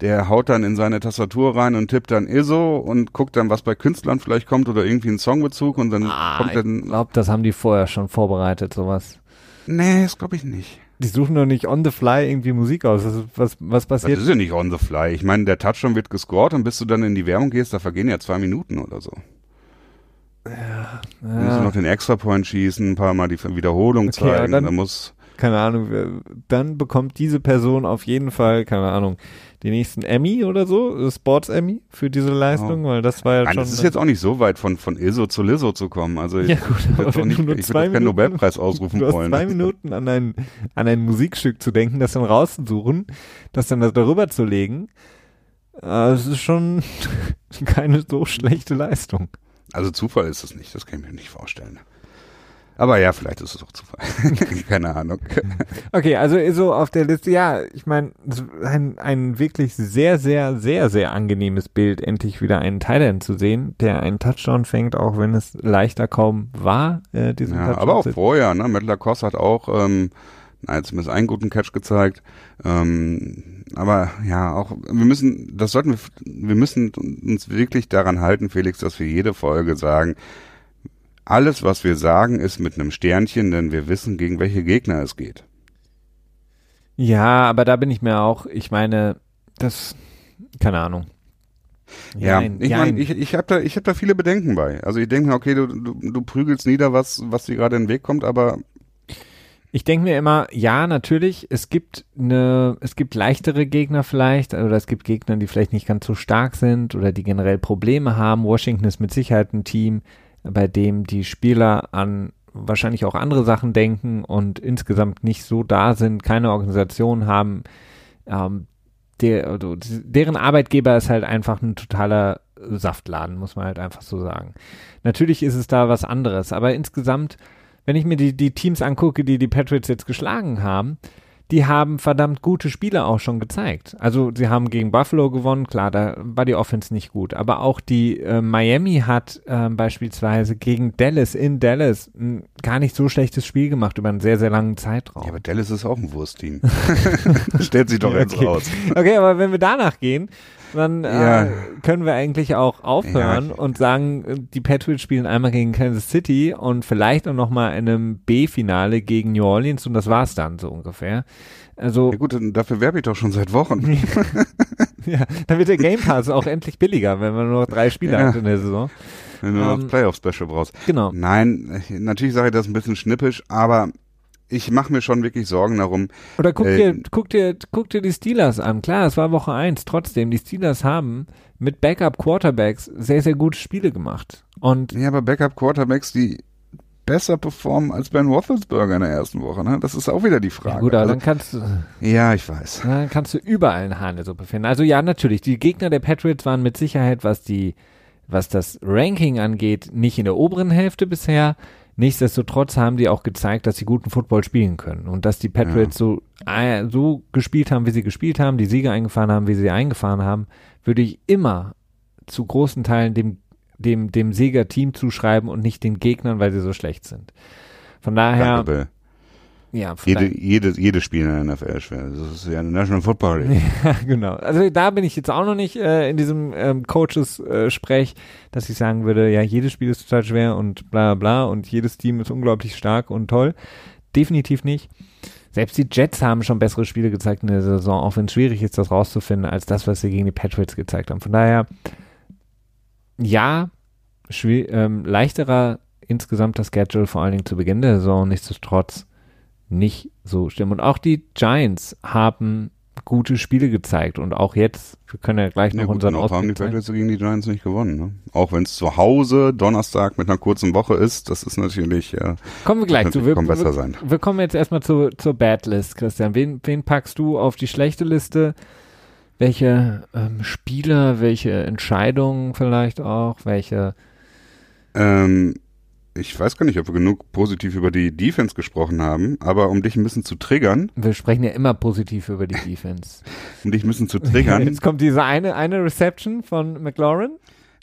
Der haut dann in seine Tastatur rein und tippt dann Izzo und guckt dann, was bei Künstlern vielleicht kommt oder irgendwie einen Songbezug und dann ah, kommt dann. Ich glaube, das haben die vorher schon vorbereitet, sowas. Nee, das glaube ich nicht. Die suchen doch nicht on the fly irgendwie Musik aus. Was, was, was passiert? Das ist ja nicht on the fly. Ich meine, der Touchdown wird gescored und bis du dann in die Werbung gehst, da vergehen ja zwei Minuten oder so. Ja, ja. Musst noch den Extra-Point schießen, ein paar Mal die Wiederholung okay, zeigen. Dann, da muss keine Ahnung, dann bekommt diese Person auf jeden Fall, keine Ahnung, die nächsten Emmy oder so, Sports Emmy für diese Leistung, oh. weil das war ja Nein, schon. Das ist jetzt auch nicht so weit von, von ISO zu Lizzo zu kommen. Also ja, gut, ich würde nicht, nur ich zwei Minuten, keinen Nobelpreis ausrufen du wollen. Hast zwei Minuten an ein, an ein Musikstück zu denken, das dann rauszusuchen, das dann darüber zu legen. Das ist schon keine so schlechte Leistung. Also Zufall ist es nicht, das kann ich mir nicht vorstellen. Aber ja, vielleicht ist es auch Zufall. Keine Ahnung. Okay, also so auf der Liste, ja, ich meine, ein, ein wirklich sehr, sehr, sehr, sehr angenehmes Bild, endlich wieder einen Thailand zu sehen, der einen Touchdown fängt, auch wenn es leichter kaum war, äh, diesen ja, Touchdown. Aber auch vorher, ne? Matt Lacoste hat auch, ähm, na, zumindest einen guten Catch gezeigt. Ähm, aber ja, auch wir müssen, das sollten wir, wir müssen uns wirklich daran halten, Felix, dass wir jede Folge sagen, alles, was wir sagen, ist mit einem Sternchen, denn wir wissen, gegen welche Gegner es geht. Ja, aber da bin ich mir auch, ich meine, das, keine Ahnung. Ja, Nein, ich meine, ich, ich habe da, ich hab da viele Bedenken bei. Also ich denke mir, okay, du, du, du prügelst nieder, was, was dir gerade in den Weg kommt, aber ich denke mir immer, ja, natürlich, es gibt eine, es gibt leichtere Gegner vielleicht, oder es gibt Gegner, die vielleicht nicht ganz so stark sind oder die generell Probleme haben. Washington ist mit Sicherheit ein Team, bei dem die Spieler an wahrscheinlich auch andere Sachen denken und insgesamt nicht so da sind, keine Organisation haben. Ähm, der, also, deren Arbeitgeber ist halt einfach ein totaler Saftladen, muss man halt einfach so sagen. Natürlich ist es da was anderes, aber insgesamt wenn ich mir die, die Teams angucke, die die Patriots jetzt geschlagen haben, die haben verdammt gute Spiele auch schon gezeigt. Also sie haben gegen Buffalo gewonnen, klar, da war die Offense nicht gut, aber auch die äh, Miami hat äh, beispielsweise gegen Dallas in Dallas ein gar nicht so schlechtes Spiel gemacht über einen sehr, sehr langen Zeitraum. Ja, aber Dallas ist auch ein Wurstteam. Stellt sich doch jetzt okay. raus. Okay, aber wenn wir danach gehen, dann Ja. äh, können wir eigentlich auch aufhören Ja. und sagen, die Patriots spielen einmal gegen Kansas City und vielleicht auch noch mal in einem B-Finale gegen New Orleans und das war's dann so ungefähr. Also Ja gut, dafür werbe ich doch schon seit Wochen. ja, dann wird der Game Pass auch endlich billiger, wenn man nur drei Spiele Ja. hat in der Saison. Wenn du noch Ähm, das Playoff-Special brauchst. Genau. Nein, natürlich sage ich das ein bisschen schnippisch, aber ich mache mir schon wirklich Sorgen darum. Oder guck Äh, dir, guck dir, guck dir die Steelers an. Klar, es war Woche eins. Trotzdem, die Steelers haben mit Backup Quarterbacks sehr, sehr gute Spiele gemacht. Und Ja, aber Backup-Quarterbacks, die besser performen als Ben Roethlisberger in der ersten Woche, ne? Das ist auch wieder die Frage. ja, gut, aber also, dann kannst du, ja, ich weiß. dann kannst du überall eine Hahnesuppe finden. Also ja, natürlich, die Gegner der Patriots waren mit Sicherheit, was die, was das Ranking angeht, nicht in der oberen Hälfte bisher. Nichtsdestotrotz haben die auch gezeigt, dass sie guten Football spielen können und dass die Patriots so, äh, so gespielt haben, wie sie gespielt haben, die Siege eingefahren haben, wie sie eingefahren haben, würde ich immer zu großen Teilen dem, dem, dem Sieger-Team zuschreiben und nicht den Gegnern, weil sie so schlecht sind. Von daher, Danke, Bill. Ja, Jede, jede, jedes Spiel in der NFL ist schwer. Das ist ja eine National Football League. Ja, genau. Also da bin ich jetzt auch noch nicht äh, in diesem ähm, Coaches-Sprech, dass ich sagen würde, ja, jedes Spiel ist total schwer und bla bla und jedes Team ist unglaublich stark und toll. Definitiv nicht. Selbst die Jets haben schon bessere Spiele gezeigt in der Saison, auch wenn es schwierig ist, das rauszufinden, als das, was sie gegen die Patriots gezeigt haben. Von daher, ja, ähm, leichterer insgesamt das Schedule, vor allen Dingen zu Beginn der Saison, nichtsdestotrotz nicht so stimmen. Und auch die Giants haben gute Spiele gezeigt und auch jetzt, wir können ja gleich Ja, noch gut, unseren noch haben die Ausblick. Patriots gegen die Giants nicht gewonnen. Ne? Auch wenn es zu Hause Donnerstag mit einer kurzen Woche ist, das ist natürlich, äh, Kommen wir gleich zu. Wir, besser wir, sein. wir kommen jetzt erstmal zu, zur Bad List, Christian. Wen, wen packst du auf die schlechte Liste? Welche ähm, Spieler, welche Entscheidungen vielleicht auch, welche Ähm, ich weiß gar nicht, ob wir genug positiv über die Defense gesprochen haben, aber um dich ein bisschen zu triggern, wir sprechen ja immer positiv über die Defense. um dich ein bisschen zu triggern. Jetzt kommt diese eine, eine Reception von McLaurin.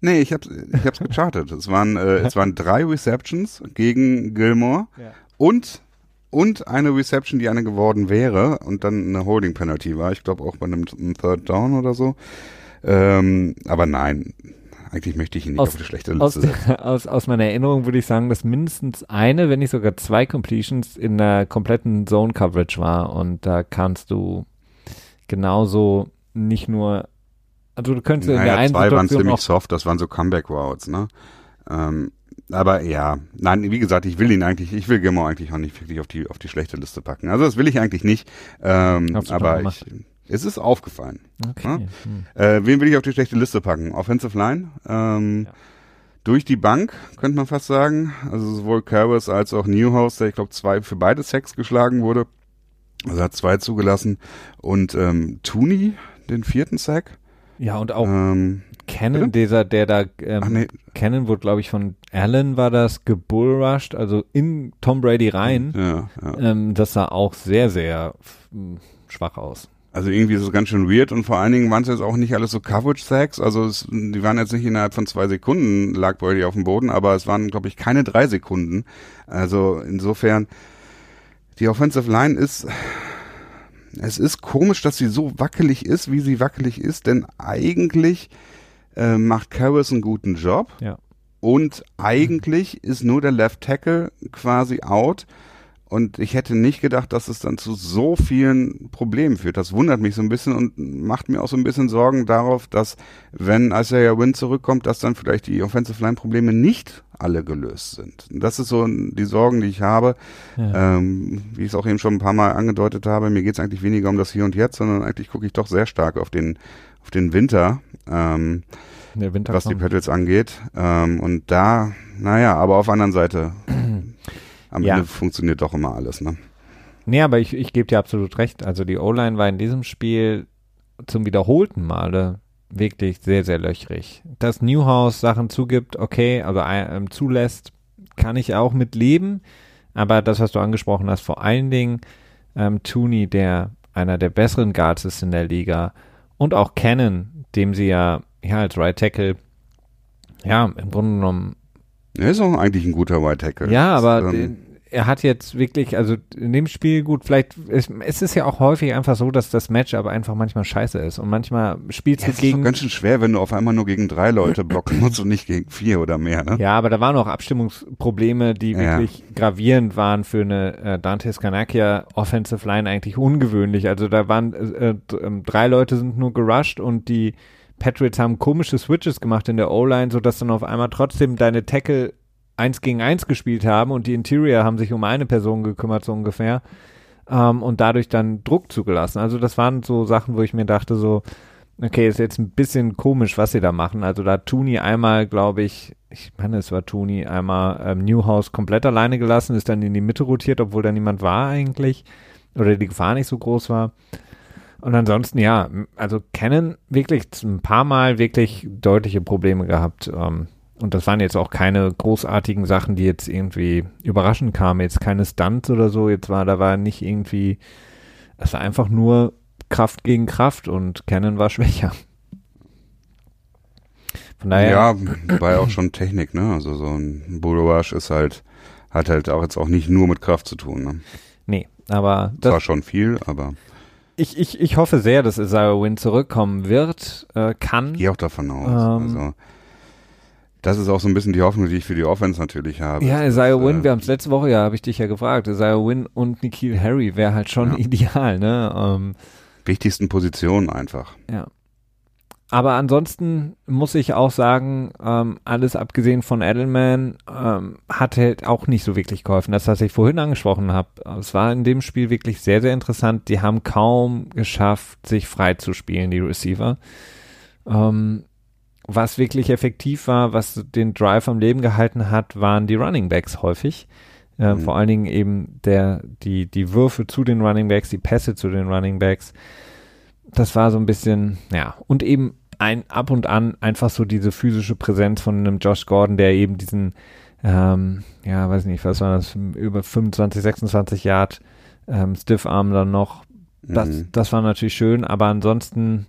nee, ich hab's, ich hab's gechartet. Es waren, äh, es waren drei Receptions gegen Gilmore Ja. und und eine Reception, die eine geworden wäre und dann eine Holding Penalty war. Ich glaube auch bei einem, einem Third Down oder so. Ähm, aber nein, eigentlich möchte ich ihn nicht Aus- auf die schlechte Aus, Liste setzen. aus, aus meiner Erinnerung würde ich sagen, dass mindestens eine, wenn nicht sogar zwei Completions in der kompletten Zone Coverage war. Und da kannst du genauso nicht nur, also du könntest in der Naja, einen zwei waren ziemlich soft, das waren so Comeback Routes, ne? Ähm, aber ja, nein, wie gesagt, ich will ihn eigentlich, ich will Gilmore eigentlich auch nicht wirklich auf die auf die schlechte Liste packen. Also das will ich eigentlich nicht. Ähm, aber ich, es ist aufgefallen. okay. Hm. Äh, wen will ich auf die schlechte Liste packen? Offensive Line. Ähm, Ja. Durch die Bank, könnte man fast sagen. Also sowohl Karras als auch Newhouse, der ich glaube zwei für beide Sacks geschlagen wurde. Also hat zwei zugelassen. Und ähm, Tooney, den vierten Sack. Ja, und auch Ähm, Cannon, dieser, der da, ähm, ach nee, Cannon wurde, glaube ich, von Allen war das gebullrushed, also in Tom Brady rein. ja, ja. Ähm, das sah auch sehr, sehr f- schwach aus. Also irgendwie ist es ganz schön weird und vor allen Dingen waren es jetzt auch nicht alles so Coverage-Sacks. Also es, die waren jetzt nicht innerhalb von zwei Sekunden lag Brady auf dem Boden, aber es waren, glaube ich, keine drei Sekunden. Also insofern, die Offensive Line ist, es ist komisch, dass sie so wackelig ist, wie sie wackelig ist, denn eigentlich äh, macht Karras einen guten Job. Ja. Und eigentlich ist nur der Left Tackle quasi out. Und ich hätte nicht gedacht, dass es dann zu so vielen Problemen führt. Das wundert mich so ein bisschen und macht mir auch so ein bisschen Sorgen darauf, dass wenn Isaiah Wynn zurückkommt, dass dann vielleicht die Offensive Line Probleme nicht alle gelöst sind. Und das ist so die Sorgen, die ich habe. Ja. Ähm, wie ich es auch eben schon ein paar Mal angedeutet habe, mir geht es eigentlich weniger um das Hier und Jetzt, sondern eigentlich gucke ich doch sehr stark auf den, auf den Winter. Ähm, was die kommt. Patriots angeht. Ähm, und da, naja, aber auf der anderen Seite, am Ja. Ende funktioniert doch immer alles, ne? Nee, aber ich, ich gebe dir absolut recht. Also die O-Line war in diesem Spiel zum wiederholten Male wirklich sehr, sehr löchrig. Dass Newhouse Sachen zugibt, okay, also ähm, zulässt, kann ich auch mit leben. Aber das, was du angesprochen hast, vor allen Dingen ähm, Tooney, der einer der besseren Guards ist in der Liga und auch Cannon, dem sie ja, ja als Right Tackle ja, im Grunde genommen. Er ist auch eigentlich ein guter White Tackle. Ja, aber ähm, er hat jetzt wirklich, also in dem Spiel gut, vielleicht, ist, es ist ja auch häufig einfach so, dass das Match aber einfach manchmal scheiße ist und manchmal spielst ja, du gegen. Es ist ganz schön schwer, wenn du auf einmal nur gegen drei Leute blocken musst und nicht gegen vier oder mehr, ne? Ja, aber da waren auch Abstimmungsprobleme, die ja. wirklich gravierend waren für eine äh, Dante Scanakia Offensive Line eigentlich ungewöhnlich. Also da waren äh, äh, drei Leute sind nur gerusht und die Patriots haben komische Switches gemacht in der O-Line, sodass dann auf einmal trotzdem deine Tackle eins gegen eins gespielt haben und die Interior haben sich um eine Person gekümmert, so ungefähr. Ähm, und dadurch dann Druck zugelassen. Also das waren so Sachen, wo ich mir dachte, so, okay, ist jetzt ein bisschen komisch, was sie da machen. Also da Tooney einmal, glaube ich, ich meine, es war Tooney, einmal ähm, Newhouse komplett alleine gelassen, ist dann in die Mitte rotiert, obwohl da niemand war eigentlich. Oder die Gefahr nicht so groß war. Und ansonsten, ja, also Canon wirklich ein paar Mal wirklich deutliche Probleme gehabt. Ähm, und das waren jetzt auch keine großartigen Sachen, die jetzt irgendwie überraschend kamen. Jetzt keine Stunts oder so. Jetzt war, da war nicht irgendwie, es war einfach nur Kraft gegen Kraft und Canon war schwächer. Von daher. Ja, war auch schon Technik, ne? Also so ein Bullrush ist halt, hat halt auch jetzt auch nicht nur mit Kraft zu tun, ne? Nee, aber. Das war schon viel, aber ich, ich, ich hoffe sehr, dass Isaiah Wynn zurückkommen wird, äh, kann. Ich gehe auch davon aus. Ähm, also, das ist auch so ein bisschen die Hoffnung, die ich für die Offense natürlich habe. Ja, Isaiah Wynn, äh, wir haben es letzte Woche ja, habe ich dich ja gefragt. Isaiah Wynn und Nikhil Harry wäre halt schon ja. ideal, ne? Ähm, Wichtigsten Positionen einfach. Ja. Aber ansonsten muss ich auch sagen, ähm, alles abgesehen von Edelman ähm, hat halt auch nicht so wirklich geholfen. Das, was ich vorhin angesprochen habe, es war in dem Spiel wirklich sehr, sehr interessant. Die haben kaum geschafft, sich frei zu spielen, die Receiver. Ähm, was wirklich effektiv war, was den Drive am Leben gehalten hat, waren die Running Backs häufig. Äh, mhm. Vor allen Dingen eben der, die, die Würfe zu den Running Backs, die Pässe zu den Running Backs das war so ein bisschen, ja, und eben ein ab und an einfach so diese physische Präsenz von einem Josh Gordon, der eben diesen, ähm, ja, weiß nicht, was war das, über 25, 26 Yard ähm, Stiffarm dann noch. Das, mhm. das war natürlich schön, aber ansonsten,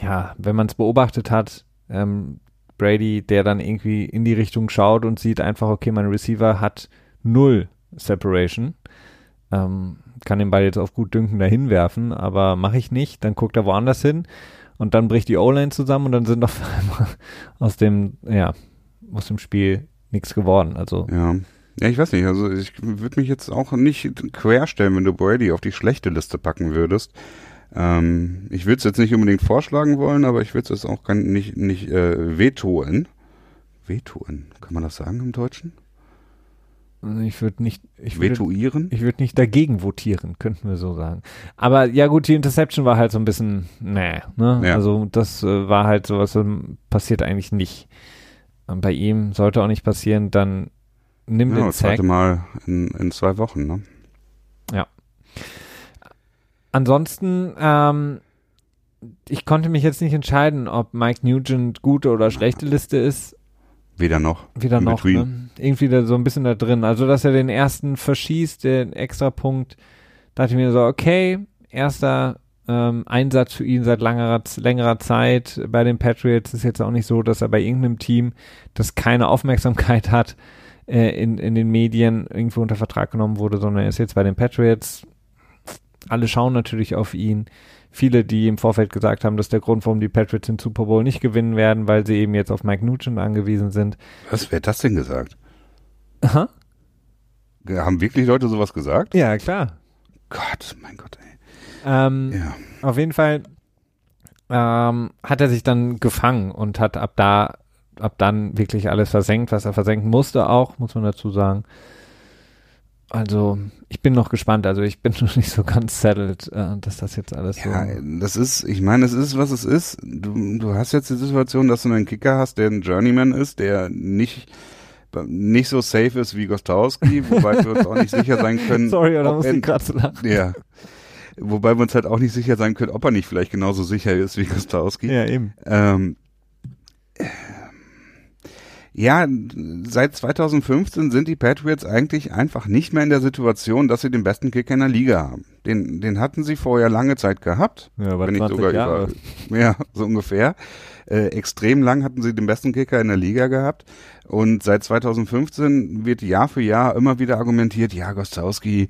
ja, wenn man es beobachtet hat, ähm, Brady, der dann irgendwie in die Richtung schaut und sieht einfach, okay, mein Receiver hat null Separation. Ähm, kann den Ball jetzt auf gut Dünken dahin werfen, aber mache ich nicht. Dann guckt er woanders hin und dann bricht die O-Line zusammen und dann sind auf einmal aus dem, ja, aus dem Spiel nichts geworden. Also. Ja. Ja, ich weiß nicht. Also ich würde mich jetzt auch nicht querstellen, wenn du Brady auf die schlechte Liste packen würdest. Ähm, ich würde es jetzt nicht unbedingt vorschlagen wollen, aber ich würde es auch nicht, nicht äh, vetoen. Vetoen, kann man das sagen im Deutschen? Ich würde nicht, ich Vetuieren? ich würde nicht dagegen votieren, könnten wir so sagen. Aber ja gut, die Interception war halt so ein bisschen, nee, ne? Ja. Also das äh, war halt sowas, ähm, passiert eigentlich nicht. Und bei ihm sollte auch nicht passieren, dann nimm ja, den das Sack. Mal in, in zwei Wochen, ne? Ja. Ansonsten, ähm, ich konnte mich jetzt nicht entscheiden, ob Mike Nugent gute oder schlechte Liste ist. Weder noch. Weder noch. Ne? Irgendwie da so ein bisschen da drin. Also, dass er den ersten verschießt, den Extrapunkt, dachte ich mir so, okay, erster ähm, Einsatz für ihn seit langer, längerer Zeit bei den Patriots. Ist jetzt auch nicht so, dass er bei irgendeinem Team, das keine Aufmerksamkeit hat, äh, in, in den Medien irgendwo unter Vertrag genommen wurde, sondern er ist jetzt bei den Patriots. Alle schauen natürlich auf ihn viele, die im Vorfeld gesagt haben, dass der Grund, warum die Patriots den Super Bowl nicht gewinnen werden, weil sie eben jetzt auf Mike Nugent angewiesen sind. Was, wer hat das denn gesagt? Aha. Haben wirklich Leute sowas gesagt? Ja, klar. Gott, mein Gott, ey. Ähm, ja. Auf jeden Fall ähm, hat er sich dann gefangen und hat ab da, ab dann wirklich alles versenkt, was er versenken musste auch, muss man dazu sagen. Also ich bin noch gespannt. Also ich bin noch nicht so ganz settled, äh, dass das jetzt alles ja, so. Das ist, ich meine, es ist, was es ist. Du, du hast jetzt die Situation, dass du einen Kicker hast, der ein Journeyman ist, der nicht nicht so safe ist wie Gostowski, wobei wir uns auch nicht sicher sein können. Sorry, da muss ich gerade zu lachen. Ja. Wobei wir uns halt auch nicht sicher sein können, ob er nicht vielleicht genauso sicher ist wie Gostowski. Ja, eben. Ähm, Ja, seit 2015 sind die Patriots eigentlich einfach nicht mehr in der Situation, dass sie den besten Kicker in der Liga haben. Den, den hatten sie vorher lange Zeit gehabt. Ja, wenn nicht 20 sogar Jahre. über, ja, so ungefähr. Äh, extrem lang hatten sie den besten Kicker in der Liga gehabt. Und seit 2015 wird Jahr für Jahr immer wieder argumentiert, ja, Gostowski,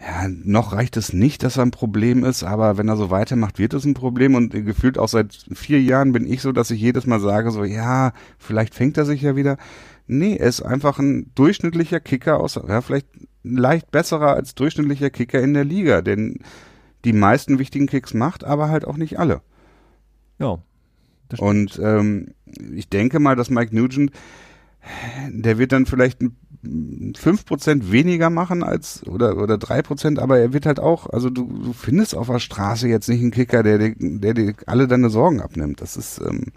ja, noch reicht es nicht, dass er ein Problem ist, aber wenn er so weitermacht, wird es ein Problem. Und gefühlt auch seit vier Jahren bin ich so, dass ich jedes Mal sage, so, ja, vielleicht fängt er sich ja wieder. Nee, er ist einfach ein durchschnittlicher Kicker aus, ja, vielleicht leicht besserer als durchschnittlicher Kicker in der Liga, denn die meisten wichtigen Kicks macht, aber halt auch nicht alle. Ja. Und ähm, ich denke mal, dass Mike Nugent, der wird dann vielleicht ein- 5% weniger machen als oder oder 3%, aber er wird halt auch, also du, du findest auf der Straße jetzt nicht einen Kicker, der dir, der dir alle deine Sorgen abnimmt. Das ist, ähm,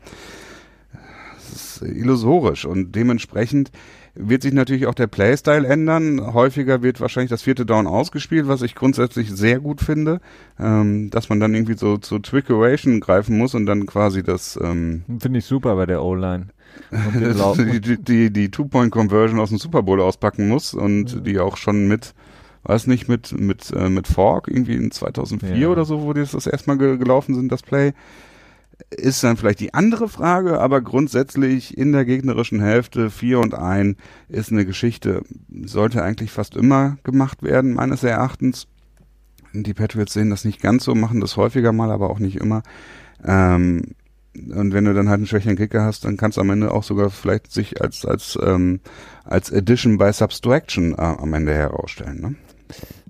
das ist illusorisch und dementsprechend wird sich natürlich auch der Playstyle ändern. Häufiger wird wahrscheinlich das vierte Down ausgespielt, was ich grundsätzlich sehr gut finde, ähm, dass man dann irgendwie so zu Trickeration greifen muss und dann quasi das ähm, Finde ich super bei der O-Line. Die, die, die, Two-Point-Conversion aus dem Super Bowl auspacken muss und die auch schon mit, weiß nicht, mit, mit, äh, mit Fork irgendwie in 2004 Ja. oder so, wo die das, das erstmal ge gelaufen sind, das Play. Ist dann vielleicht die andere Frage, aber grundsätzlich in der gegnerischen Hälfte 4 und 1 ist eine Geschichte, sollte eigentlich fast immer gemacht werden, meines Erachtens. Die Patriots sehen das nicht ganz so, machen das häufiger mal, aber auch nicht immer. Ähm, und wenn du dann halt einen schwächeren Kicker hast, dann kannst du am Ende auch sogar vielleicht sich als als ähm, als Addition by Subtraction äh, am Ende herausstellen. Ne?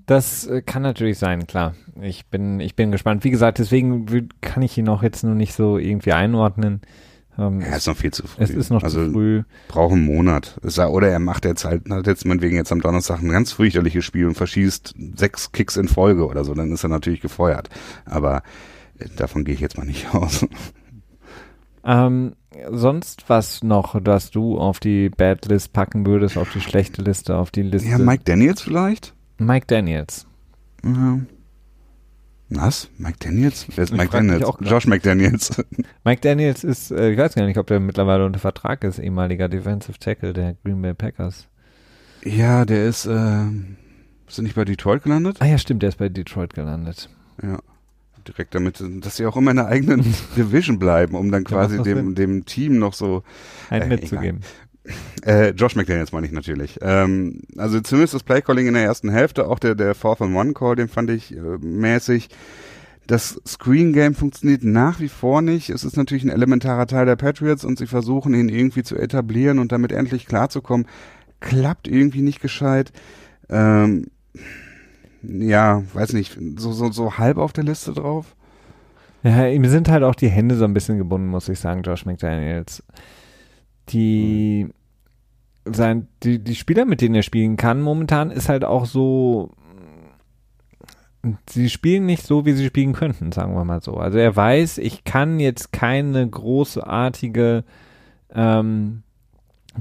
Das äh, kann natürlich sein, klar. Ich bin, ich bin gespannt. Wie gesagt, deswegen kann ich ihn auch jetzt nur nicht so irgendwie einordnen. Ähm, Ja, ist noch viel zu früh. es ist noch also zu früh. braucht einen Monat. Oder er macht jetzt halt, hat jetzt meinetwegen jetzt am Donnerstag ein ganz fürchterliches Spiel und verschießt sechs Kicks in Folge oder so, dann ist er natürlich gefeuert. Aber äh, davon gehe ich jetzt mal nicht aus. Ähm, sonst was noch, dass du auf die Bad List packen würdest, auf die schlechte Liste, auf die Liste? Ja, Mike Daniels vielleicht? Mike Daniels. Ja. Was? Mike Daniels? Wer ist Mike Daniels? Josh McDaniels. Mike Daniels ist, äh, ich weiß gar nicht, ob der mittlerweile unter Vertrag ist, ehemaliger Defensive Tackle der Green Bay Packers. ja, der ist, äh, ist er nicht bei Detroit gelandet? Ah ja, stimmt, der ist bei Detroit gelandet. Ja. Direkt damit, dass sie auch immer in der eigenen Division bleiben, um dann quasi macht doch dem, dem Team noch so Einen Äh, mitzugeben. Äh, Josh McDaniels meine ich natürlich. Ähm, also zumindest das Playcalling in der ersten Hälfte, auch der, der Fourth and One Call, den fand ich äh, mäßig. Das Screen Game funktioniert nach wie vor nicht. Es ist natürlich ein elementarer Teil der Patriots und sie versuchen ihn irgendwie zu etablieren und damit endlich klarzukommen. Klappt irgendwie nicht gescheit. Ähm, ja, weiß nicht, so, so, so halb auf der Liste drauf. Ja, ihm sind halt auch die Hände so ein bisschen gebunden, muss ich sagen, Josh McDaniels. Die, sein, die, die Spieler, mit denen er spielen kann, momentan ist halt auch so, sie spielen nicht so, wie sie spielen könnten, sagen wir mal so. Also er weiß, ich kann jetzt keine großartige ähm,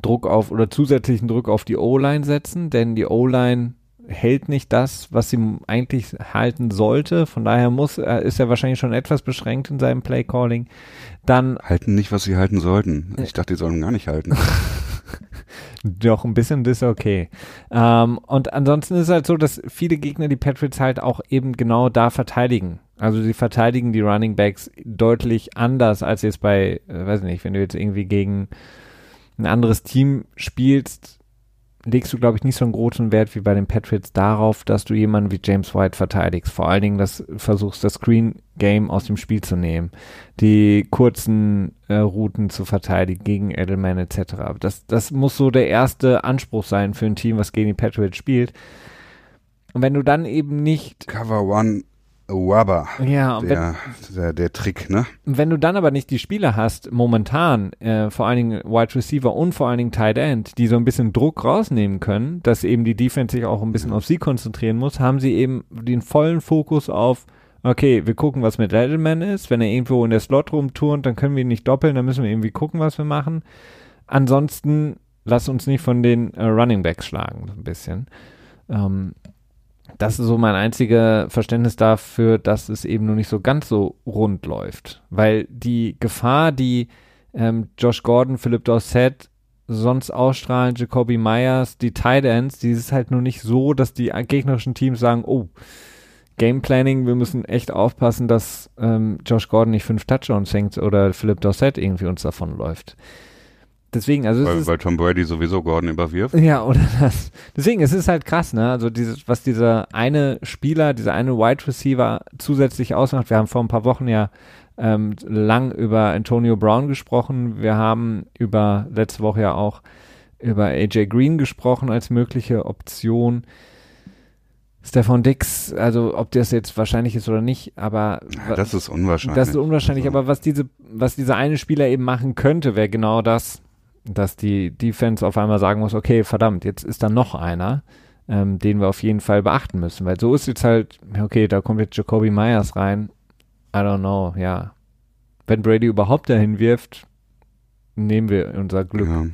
Druck auf oder zusätzlichen Druck auf die O-Line setzen, denn die O-Line hält nicht das, was sie eigentlich halten sollte. Von daher muss er, ist er wahrscheinlich schon etwas beschränkt in seinem Play-Calling. Dann Halten nicht, was sie halten sollten. Ich dachte, die sollen gar nicht halten. Doch, ein bisschen das ist okay. Ähm, und ansonsten ist es halt so, dass viele Gegner die Patriots halt auch eben genau da verteidigen. Also sie verteidigen die Running Backs deutlich anders als jetzt bei, äh, weiß nicht, wenn du jetzt irgendwie gegen ein anderes Team spielst, legst du, glaube ich, nicht so einen großen Wert wie bei den Patriots darauf, dass du jemanden wie James White verteidigst. Vor allen Dingen das versuchst, das Screen Game aus dem Spiel zu nehmen, die kurzen äh, Routen zu verteidigen gegen Edelman etc. Das, das muss so der erste Anspruch sein für ein Team, was gegen die Patriots spielt. Und wenn du dann eben nicht, Cover One Wabba. ja, und wenn, Der, der, der Trick, ne? wenn du dann aber nicht die Spieler hast, momentan, äh, vor allen Dingen Wide Receiver und vor allen Dingen Tight End, die so ein bisschen Druck rausnehmen können, dass eben die Defense sich auch ein bisschen auf sie konzentrieren muss, haben sie eben den vollen Fokus auf, okay, wir gucken, was mit Edelman ist. Wenn er irgendwo in der Slot rumturnt, dann können wir ihn nicht doppeln, dann müssen wir irgendwie gucken, was wir machen. Ansonsten lass uns nicht von den äh, Running Backs schlagen, so ein bisschen. Ähm, das ist so mein einziger Verständnis dafür, dass es eben nur nicht so ganz so rund läuft. Weil die Gefahr, die ähm, Josh Gordon, Philip Dorsett, sonst ausstrahlen, Jacoby Myers, die Tight Ends, die ist halt nur nicht so, dass die gegnerischen Teams sagen, oh, Game Planning, wir müssen echt aufpassen, dass ähm, Josh Gordon nicht fünf Touchdowns fängt oder Philip Dorsett irgendwie uns davon läuft. Deswegen, also weil, weil Tom Brady sowieso Gordon überwirft. ja, oder das. Deswegen, es ist halt krass, ne? Also dieses, was dieser eine Spieler, dieser eine Wide Receiver zusätzlich ausmacht. Wir haben vor ein paar Wochen ja ähm, lang über Antonio Brown gesprochen. Wir haben über letzte Woche ja auch über AJ Green gesprochen als mögliche Option. Stefan Dix, also ob das jetzt wahrscheinlich ist oder nicht, aber Ja, das ist unwahrscheinlich. das ist unwahrscheinlich, Also, aber was diese, was dieser eine Spieler eben machen könnte, wäre genau das, dass die Defense auf einmal sagen muss, okay, verdammt, jetzt ist da noch einer, ähm, den wir auf jeden Fall beachten müssen, weil so ist jetzt halt, okay, da kommt jetzt Jacoby Myers rein, I don't know, ja. Wenn Brady überhaupt dahin wirft, nehmen wir unser Glück. Ja.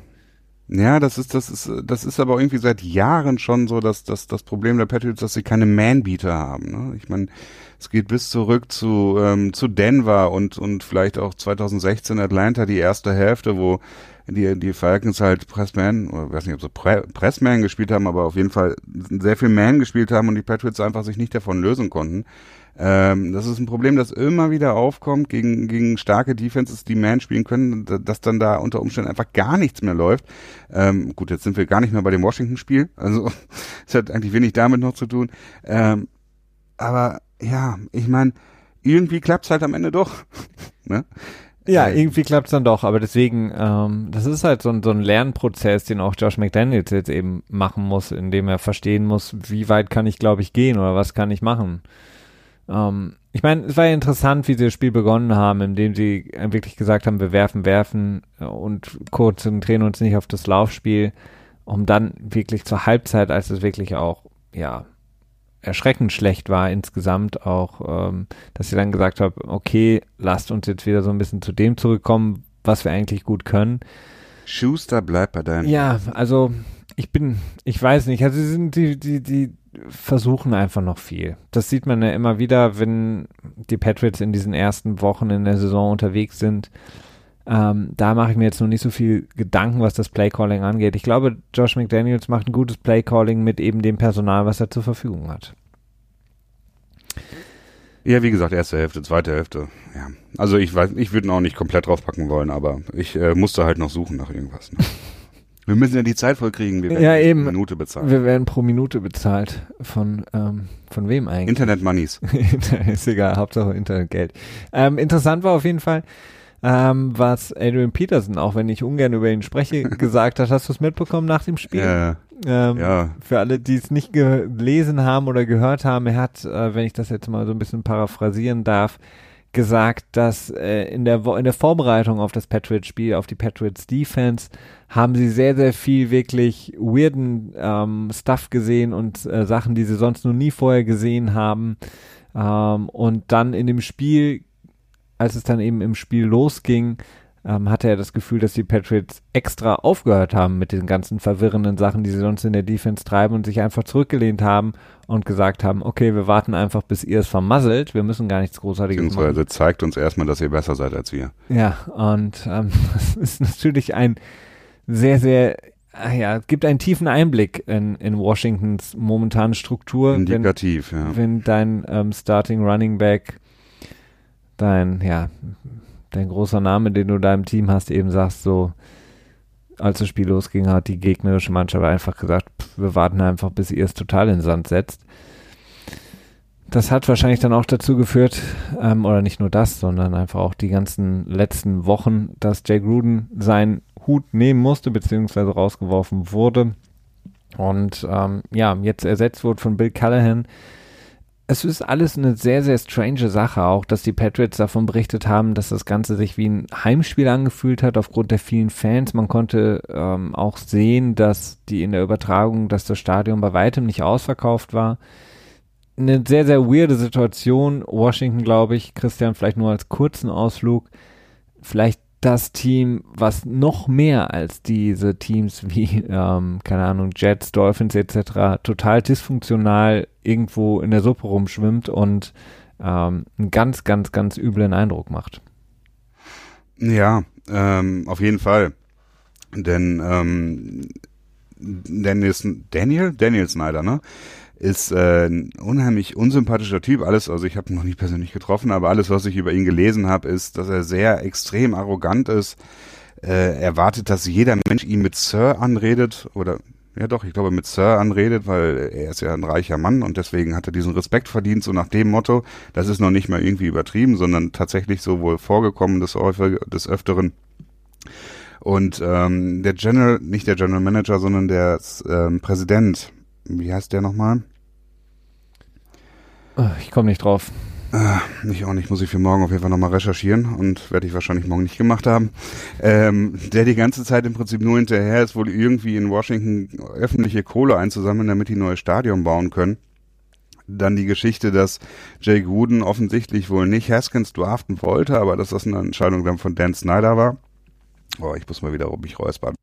Ja, das ist, das ist, das ist aber irgendwie seit Jahren schon so, dass, dass das Problem der Patriots, dass sie keine Man-Beater haben. Ne? Ich meine, es geht bis zurück zu, ähm, zu Denver und, und vielleicht auch 2016 Atlanta, die erste Hälfte, wo die, die Falcons halt Pressman, oder weiß nicht, ob sie Pre Pressman gespielt haben, aber auf jeden Fall sehr viel Man gespielt haben und die Patriots einfach sich nicht davon lösen konnten. Ähm, das ist ein Problem, das immer wieder aufkommt gegen, gegen starke Defenses, die Man spielen können, da- dass dann da unter Umständen einfach gar nichts mehr läuft. Ähm, gut, jetzt sind wir gar nicht mehr bei dem Washington-Spiel, also es hat eigentlich wenig damit noch zu tun. Ähm, aber ja, ich meine, irgendwie klappt's halt am Ende doch. ne? Ja, Äh, irgendwie klappt's dann doch, aber deswegen, ähm, das ist halt so ein, so ein Lernprozess, den auch Josh McDaniels jetzt eben machen muss, indem er verstehen muss, wie weit kann ich, glaube ich, gehen oder was kann ich machen. Ähm, ich meine, es war ja interessant, wie sie das Spiel begonnen haben, indem sie wirklich gesagt haben, wir werfen, werfen äh, und konzentrieren uns nicht auf das Laufspiel, um dann wirklich zur Halbzeit, als es wirklich auch, ja, erschreckend schlecht war insgesamt auch, ähm, dass sie dann gesagt haben, okay, lasst uns jetzt wieder so ein bisschen zu dem zurückkommen, was wir eigentlich gut können. Schuster bleibt bei deinen. Ja, also ich bin, ich weiß nicht, also sie sind die, die, die versuchen einfach noch viel. Das sieht man ja immer wieder, wenn die Patriots in diesen ersten Wochen in der Saison unterwegs sind. Ähm, da mache ich mir jetzt noch nicht so viel Gedanken, was das Playcalling angeht. Ich glaube, Josh McDaniels macht ein gutes Playcalling mit eben dem Personal, was er zur Verfügung hat. Ja, wie gesagt, erste Hälfte, zweite Hälfte. Ja. Also ich weiß, ich würde ihn auch nicht komplett draufpacken wollen, aber ich äh, musste halt noch suchen nach irgendwas. Ne? Wir müssen ja die Zeit vollkriegen. Wir werden Ja, eben. Minute bezahlt. Wir werden pro Minute bezahlt. Von, ähm, von wem eigentlich? Internet Moneys. ist egal, Hauptsache Internetgeld. Ähm, interessant war auf jeden Fall, ähm, was Adrian Peterson, auch wenn ich ungern über ihn spreche, gesagt hat. Hast du es mitbekommen nach dem Spiel? Ja, Ähm, ja. Für alle, die es nicht gelesen haben oder gehört haben, er hat, äh, wenn ich das jetzt mal so ein bisschen paraphrasieren darf, gesagt, dass äh, in, der Wo in der Vorbereitung auf das Patriots-Spiel, auf die Patriots Defense, haben sie sehr, sehr viel wirklich weirden ähm, Stuff gesehen und äh, Sachen, die sie sonst noch nie vorher gesehen haben. Ähm, und dann in dem Spiel, als es dann eben im Spiel losging, ähm, hatte er das Gefühl, dass die Patriots extra aufgehört haben mit den ganzen verwirrenden Sachen, die sie sonst in der Defense treiben und sich einfach zurückgelehnt haben und gesagt haben, okay, wir warten einfach, bis ihr es vermasselt, wir müssen gar nichts Großartiges machen. Beziehungsweise zeigt uns erstmal, dass ihr besser seid als wir. Ja, und ähm, das ist natürlich ein sehr, sehr, ah ja, gibt einen tiefen Einblick in, in Washingtons momentane Struktur. Wenn, Indikativ, ja. wenn dein ähm, Starting Running Back, dein, ja, dein großer Name, den du da im Team hast, eben sagst, so, als das Spiel losging, hat die gegnerische Mannschaft einfach gesagt, pff, wir warten einfach, bis ihr es total in den Sand setzt. Das hat wahrscheinlich dann auch dazu geführt, ähm, oder nicht nur das, sondern einfach auch die ganzen letzten Wochen, dass Jay Gruden seinen Hut nehmen musste, beziehungsweise rausgeworfen wurde. Und ähm, ja, jetzt ersetzt wurde von Bill Callahan. Es ist alles eine sehr, sehr strange Sache, auch dass die Patriots davon berichtet haben, dass das Ganze sich wie ein Heimspiel angefühlt hat, aufgrund der vielen Fans. Man konnte ähm, auch sehen, dass die in der Übertragung, dass das Stadion bei weitem nicht ausverkauft war. Eine sehr, sehr weirde Situation. Washington, glaube ich, Christian, vielleicht nur als kurzen Ausflug. Vielleicht das Team, was noch mehr als diese Teams wie, ähm, keine Ahnung, Jets, Dolphins etc. total dysfunktional irgendwo in der Suppe rumschwimmt und ähm, einen ganz, ganz, ganz üblen Eindruck macht. Ja, ähm, auf jeden Fall. Denn ähm, Dennis, Daniel? Daniel Snyder, ne? Ist äh, ein unheimlich unsympathischer Typ. Alles, also ich habe ihn noch nicht persönlich getroffen, aber alles, was ich über ihn gelesen habe, ist, dass er sehr extrem arrogant ist. Äh, er wartet, dass jeder Mensch ihn mit Sir anredet oder ja doch, ich glaube mit Sir anredet, weil er ist ja ein reicher Mann und deswegen hat er diesen Respekt verdient, so nach dem Motto, das ist noch nicht mal irgendwie übertrieben, sondern tatsächlich so wohl vorgekommen des, des Öfteren. Und ähm, der General, nicht der General Manager, sondern der ähm, Präsident, wie heißt der nochmal? Ah, ich komme nicht drauf. Äh, ich auch nicht, muss ich für morgen auf jeden Fall nochmal recherchieren und werde ich wahrscheinlich morgen nicht gemacht haben. Ähm, der die ganze Zeit im Prinzip nur hinterher ist, wohl irgendwie in Washington öffentliche Kohle einzusammeln, damit die ein neues Stadion bauen können. Dann die Geschichte, dass Jay Gruden offensichtlich wohl nicht Haskins draften wollte, aber dass das eine Entscheidung dann von Dan Snyder war. Oh, ich muss mal wieder mich räuspern.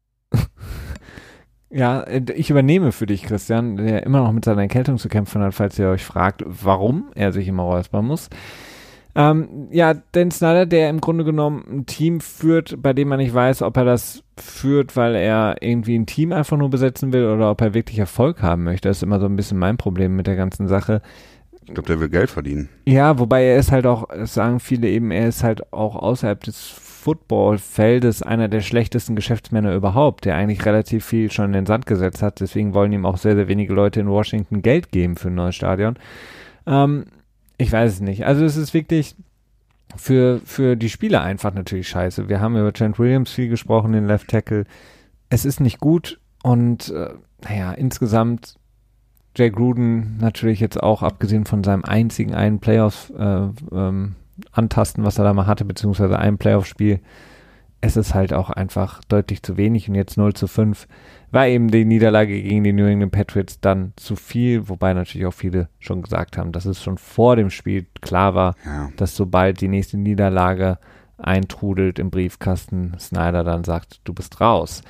Ja, äh, ich übernehme für dich, Christian, der immer noch mit seiner Erkältung zu kämpfen hat, falls ihr euch fragt, warum er sich immer räuspern muss. Ähm, ja, Dan Snyder, der im Grunde genommen ein Team führt, bei dem man nicht weiß, ob er das führt, weil er irgendwie ein Team einfach nur besetzen will oder ob er wirklich Erfolg haben möchte. Das ist immer so ein bisschen mein Problem mit der ganzen Sache. Ich glaube, der will Geld verdienen. Ja, wobei er ist halt auch, sagen viele eben, er ist halt auch außerhalb des Footballfeldes einer der schlechtesten Geschäftsmänner überhaupt, der eigentlich relativ viel schon in den Sand gesetzt hat. Deswegen wollen ihm auch sehr, sehr wenige Leute in Washington Geld geben für ein neues Stadion. Ähm, ich weiß es nicht. Also es ist wirklich für, für die Spieler einfach natürlich scheiße. Wir haben über Trent Williams viel gesprochen, den Left Tackle. Es ist nicht gut und äh, naja, insgesamt Jay Gruden natürlich jetzt auch, abgesehen von seinem einzigen einen Playoff äh, ähm, antasten, was er da mal hatte, beziehungsweise ein Playoff-Spiel. Es ist halt auch einfach deutlich zu wenig und jetzt 0 zu 5 war eben die Niederlage gegen die New England Patriots dann zu viel, wobei natürlich auch viele schon gesagt haben, dass es schon vor dem Spiel klar war, ja. dass sobald die nächste Niederlage eintrudelt im Briefkasten, Snyder dann sagt, du bist raus.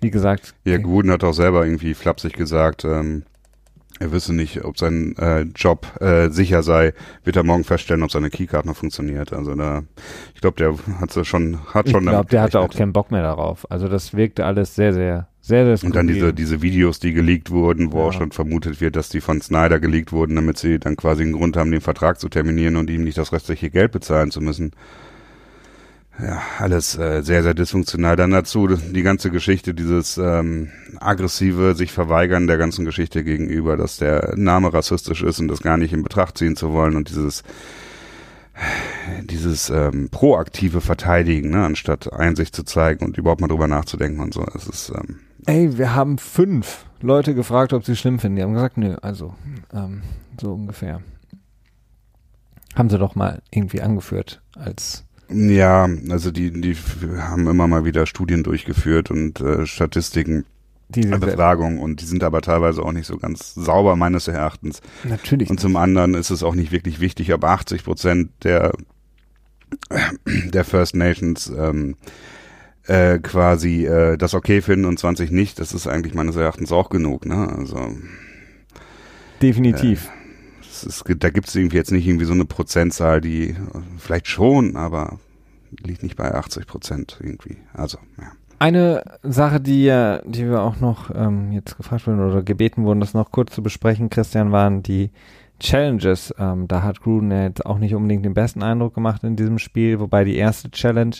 Wie gesagt. Ja, Guden hat auch selber irgendwie flapsig gesagt, ähm, er wüsste nicht, ob sein äh, Job äh, sicher sei, wird er morgen feststellen, ob seine Keycard noch funktioniert. Also da, ich glaube, der hat schon, hat schon. Ich glaube, der hatte auch keinen Bock mehr darauf. Also das wirkte alles sehr, sehr, sehr, sehr. Skurril. Und dann diese diese Videos, die geleakt wurden, wo ja. auch schon vermutet wird, dass die von Snyder geleakt wurden, damit sie dann quasi einen Grund haben, den Vertrag zu terminieren und ihm nicht das restliche Geld bezahlen zu müssen ja, alles äh, sehr, sehr dysfunktional. Dann dazu die ganze Geschichte, dieses ähm, aggressive sich verweigern der ganzen Geschichte gegenüber, dass der Name rassistisch ist und das gar nicht in Betracht ziehen zu wollen und dieses dieses ähm, proaktive Verteidigen, ne, anstatt Einsicht zu zeigen und überhaupt mal drüber nachzudenken und so. Es ist ähm, Ey, wir haben fünf Leute gefragt, ob sie schlimm finden. Die haben gesagt, nö, also ähm, so ungefähr. Haben sie doch mal irgendwie angeführt als ja, also die, die haben immer mal wieder Studien durchgeführt und äh, Statistiken. Befragung und die sind aber teilweise auch nicht so ganz sauber meines Erachtens. Natürlich. Und zum anderen ist es auch nicht wirklich wichtig, ob 80 Prozent der der First Nations ähm, äh, quasi äh, das okay finden und 20 nicht. Das ist eigentlich meines Erachtens auch genug. Ne? Also definitiv. Äh, ist, da gibt es irgendwie jetzt nicht irgendwie so eine Prozentzahl, die vielleicht schon, aber liegt nicht bei 80 Prozent irgendwie. Also, ja. Eine Sache, die, die wir auch noch ähm, jetzt gefragt wurden oder gebeten wurden, das noch kurz zu besprechen, Christian, waren die Challenges. Ähm, da hat Gruden jetzt auch nicht unbedingt den besten Eindruck gemacht in diesem Spiel, wobei die erste Challenge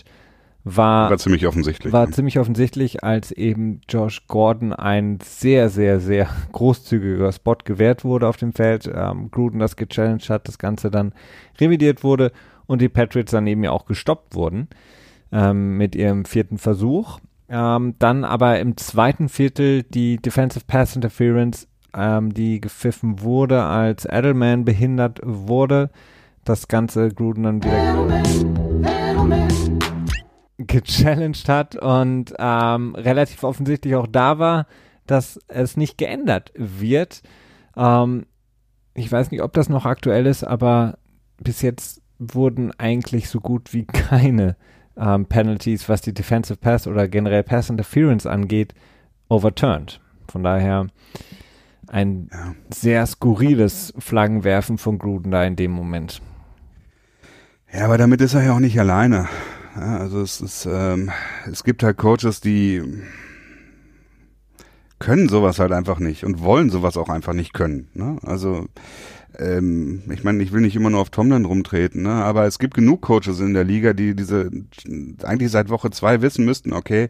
war, war ziemlich offensichtlich. War ne? ziemlich offensichtlich, als eben Josh Gordon ein sehr, sehr, sehr großzügiger Spot gewährt wurde auf dem Feld. Ähm, Gruden das gechallenged hat, das Ganze dann revidiert wurde und die Patriots dann eben ja auch gestoppt wurden ähm, mit ihrem vierten Versuch. Ähm, dann aber im zweiten Viertel die Defensive Pass Interference, ähm, die gepfiffen wurde, als Edelman behindert wurde. Das Ganze Gruden dann wieder. Edelman, Edelman gechallenged hat und ähm, relativ offensichtlich auch da war, dass es nicht geändert wird. Ähm, ich weiß nicht, ob das noch aktuell ist, aber bis jetzt wurden eigentlich so gut wie keine ähm, Penalties, was die Defensive Pass oder generell Pass Interference angeht, overturned. Von daher ein ja. sehr skurriles Flaggenwerfen von Gruden da in dem Moment. Ja, aber damit ist er ja auch nicht alleine. Ja, also es ist, ähm, es gibt halt Coaches, die können sowas halt einfach nicht und wollen sowas auch einfach nicht können. Ne? Also ähm, ich meine, ich will nicht immer nur auf Tomlin rumtreten, ne? aber es gibt genug Coaches in der Liga, die diese eigentlich seit Woche zwei wissen müssten, okay,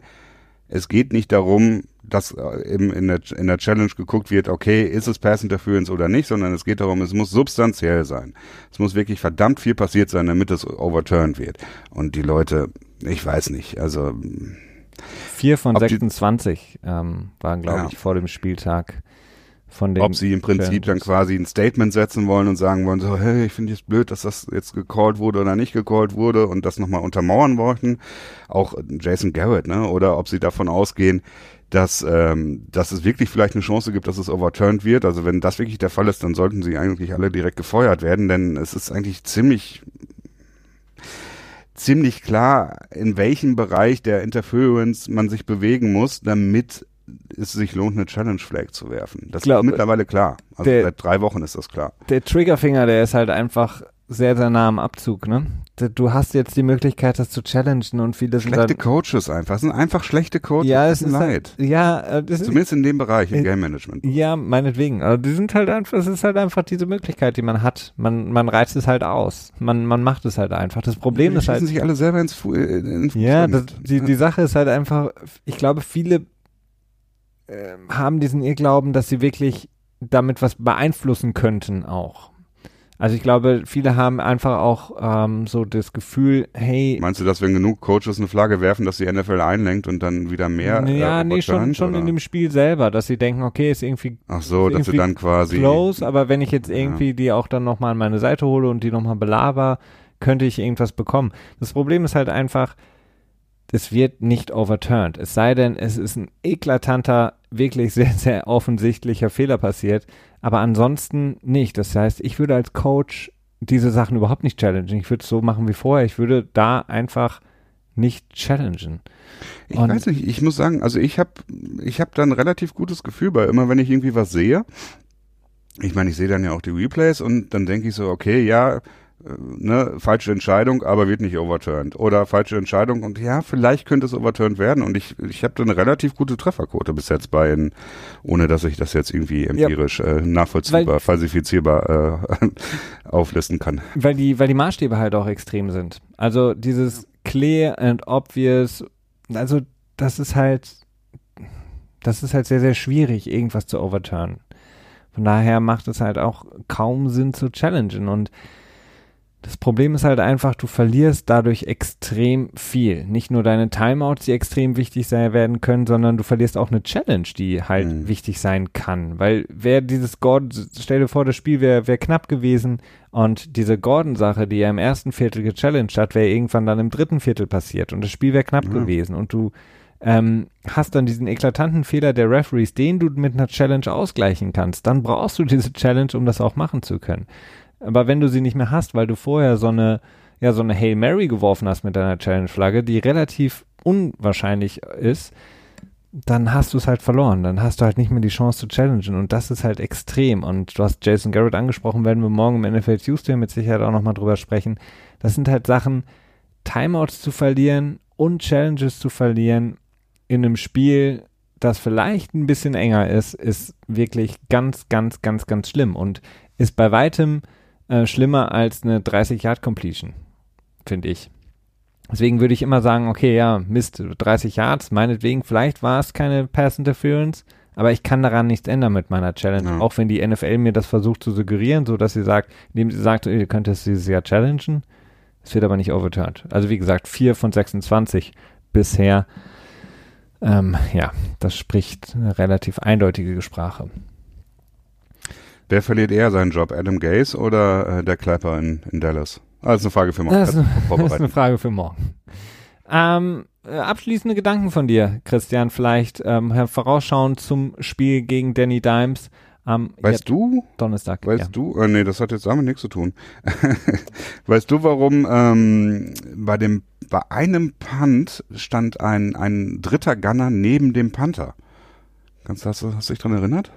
es geht nicht darum, dass eben in der, in der Challenge geguckt wird, okay, ist es Pass Interference oder nicht, sondern es geht darum, es muss substanziell sein. Es muss wirklich verdammt viel passiert sein, damit es overturned wird. Und die Leute, ich weiß nicht, also Vier von 26 ähm, waren, glaube ja. ich, vor dem Spieltag. Von den Ob sie im Prinzip dann quasi ein Statement setzen wollen und sagen wollen, so, hey, ich finde es blöd, dass das jetzt gecallt wurde oder nicht gecallt wurde und das nochmal untermauern wollten. Auch Jason Garrett, ne? Oder ob sie davon ausgehen, dass, ähm, dass es wirklich vielleicht eine Chance gibt, dass es overturned wird. Also wenn das wirklich der Fall ist, dann sollten sie eigentlich alle direkt gefeuert werden, denn es ist eigentlich ziemlich ziemlich klar, in welchem Bereich der Interference man sich bewegen muss, damit es sich lohnt, eine Challenge Flag zu werfen. Das Glaub, ist mittlerweile klar. Also der, seit drei Wochen ist das klar. Der Triggerfinger, der ist halt einfach sehr, sehr nah am Abzug, ne? Du hast jetzt die Möglichkeit, das zu challengen und viele sind Schlechte Coaches einfach. Es sind einfach schlechte Coaches. Ja, es ist leid. Halt, ja, äh, das Zumindest in dem Bereich, im äh, Game Management. Ja, meinetwegen. Also die sind halt einfach, es ist halt einfach diese Möglichkeit, die man hat. Man, man reizt es halt aus. Man, man macht es halt einfach. Das Problem die ist halt. sich alle selber ins, Fu äh, ins Ja, das, die, die Sache ist halt einfach, ich glaube, viele haben diesen Irrglauben, dass sie wirklich damit was beeinflussen könnten auch. Also ich glaube, viele haben einfach auch ähm, so das Gefühl, hey. Meinst du, dass wenn genug Coaches eine Flagge werfen, dass die NFL einlenkt und dann wieder mehr? Ja, äh, nee, schon, schon in dem Spiel selber, dass sie denken, okay, ist irgendwie. Ach so, dass sie dann quasi. Close, aber wenn ich jetzt irgendwie ja. die auch dann nochmal an meine Seite hole und die nochmal belaber, könnte ich irgendwas bekommen. Das Problem ist halt einfach, es wird nicht overturned. Es sei denn, es ist ein eklatanter, wirklich sehr, sehr offensichtlicher Fehler passiert aber ansonsten nicht. Das heißt, ich würde als Coach diese Sachen überhaupt nicht challengen. Ich würde es so machen wie vorher. Ich würde da einfach nicht challengen. Ich Und weiß nicht, ich muss sagen, also ich habe ich hab da ein relativ gutes Gefühl bei, immer wenn ich irgendwie was sehe. Ich meine, ich sehe dann ja auch die Replays und dann denke ich so, okay, ja, ne, falsche Entscheidung, aber wird nicht overturned. Oder falsche Entscheidung und ja, vielleicht könnte es overturned werden. Und ich, ich habe da eine relativ gute Trefferquote bis jetzt bei, in, ohne dass ich das jetzt irgendwie empirisch ja. äh, nachvollziehbar, weil, falsifizierbar äh, auflisten kann. Weil die, weil die Maßstäbe halt auch extrem sind. Also dieses clear and obvious, also das ist halt, das ist halt sehr, sehr schwierig, irgendwas zu overturnen. Von daher macht es halt auch kaum Sinn zu challengen und das Problem ist halt einfach, du verlierst dadurch extrem viel. Nicht nur deine Timeouts, die extrem wichtig sein werden können, sondern du verlierst auch eine Challenge, die halt mhm. wichtig sein kann. Weil wer dieses Gordon, stell dir vor, das Spiel wäre wär knapp gewesen und diese Gordon-Sache, die ja im ersten Viertel gechallenged hat, wäre irgendwann dann im dritten Viertel passiert und das Spiel wäre knapp mhm. gewesen und du ähm, hast dann diesen eklatanten Fehler der Referees, den du mit einer Challenge ausgleichen kannst, dann brauchst du diese Challenge, um das auch machen zu können. Aber wenn du sie nicht mehr hast, weil du vorher so eine, ja, so eine Hail Mary geworfen hast mit deiner Challenge-Flagge, die relativ unwahrscheinlich ist, dann hast du es halt verloren. Dann hast du halt nicht mehr die Chance zu challengen. Und das ist halt extrem. Und du hast Jason Garrett angesprochen, werden wir morgen im NFL Tuesday mit Sicherheit auch nochmal drüber sprechen. Das sind halt Sachen, Timeouts zu verlieren und Challenges zu verlieren in einem Spiel, das vielleicht ein bisschen enger ist, ist wirklich ganz, ganz, ganz, ganz schlimm und ist bei weitem äh, schlimmer als eine 30-Yard-Completion, finde ich. Deswegen würde ich immer sagen, okay, ja, Mist, 30 Yards, meinetwegen, vielleicht war es keine Pass Interference, aber ich kann daran nichts ändern mit meiner Challenge, ja. auch wenn die NFL mir das versucht zu suggerieren, so dass sie sagt, indem sie sagt, ihr könnt es dieses Jahr challengen, es wird aber nicht overturned. Also wie gesagt, 4 von 26 bisher. Ähm, ja, das spricht eine relativ eindeutige Sprache. Wer verliert eher seinen Job, Adam Gaze oder äh, der Clapper in, in Dallas? Ah, das ist eine Frage für morgen. Das ist, das ist eine Frage für morgen. Ähm, äh, abschließende Gedanken von dir, Christian, vielleicht ähm, vorausschauend zum Spiel gegen Danny Dimes. Ähm, weißt du? Donnerstag. Weißt ja. du? Äh, nee, das hat jetzt damit nichts zu tun. weißt du, warum ähm, bei dem bei einem Punt stand ein ein dritter Gunner neben dem Panther? Kannst du hast, hast du dich dran erinnert?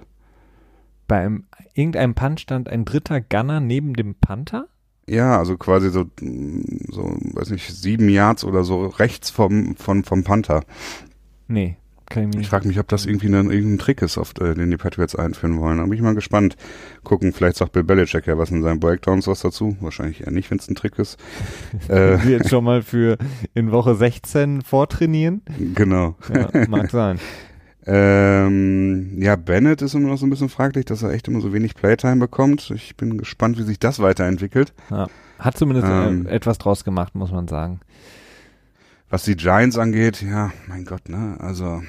Bei einem, irgendeinem Punt stand ein dritter Gunner neben dem Panther? Ja, also quasi so, so, weiß nicht, sieben Yards oder so rechts vom, vom, vom Panther. Nee, kann ich Ich frage mich, ob das irgendwie ein, irgendein Trick ist, auf, äh, den die Patriots einführen wollen. Da bin ich mal gespannt. Gucken, vielleicht sagt Bill Belichick ja was in seinen Breakdowns was dazu. Wahrscheinlich eher nicht, wenn es ein Trick ist. äh, Sie jetzt schon mal für in Woche 16 vortrainieren? Genau. Ja, mag sein. Ähm, ja, Bennett ist immer noch so ein bisschen fraglich, dass er echt immer so wenig Playtime bekommt. Ich bin gespannt, wie sich das weiterentwickelt. Ja, hat zumindest ähm, etwas draus gemacht, muss man sagen. Was die Giants angeht, ja, mein Gott, ne, also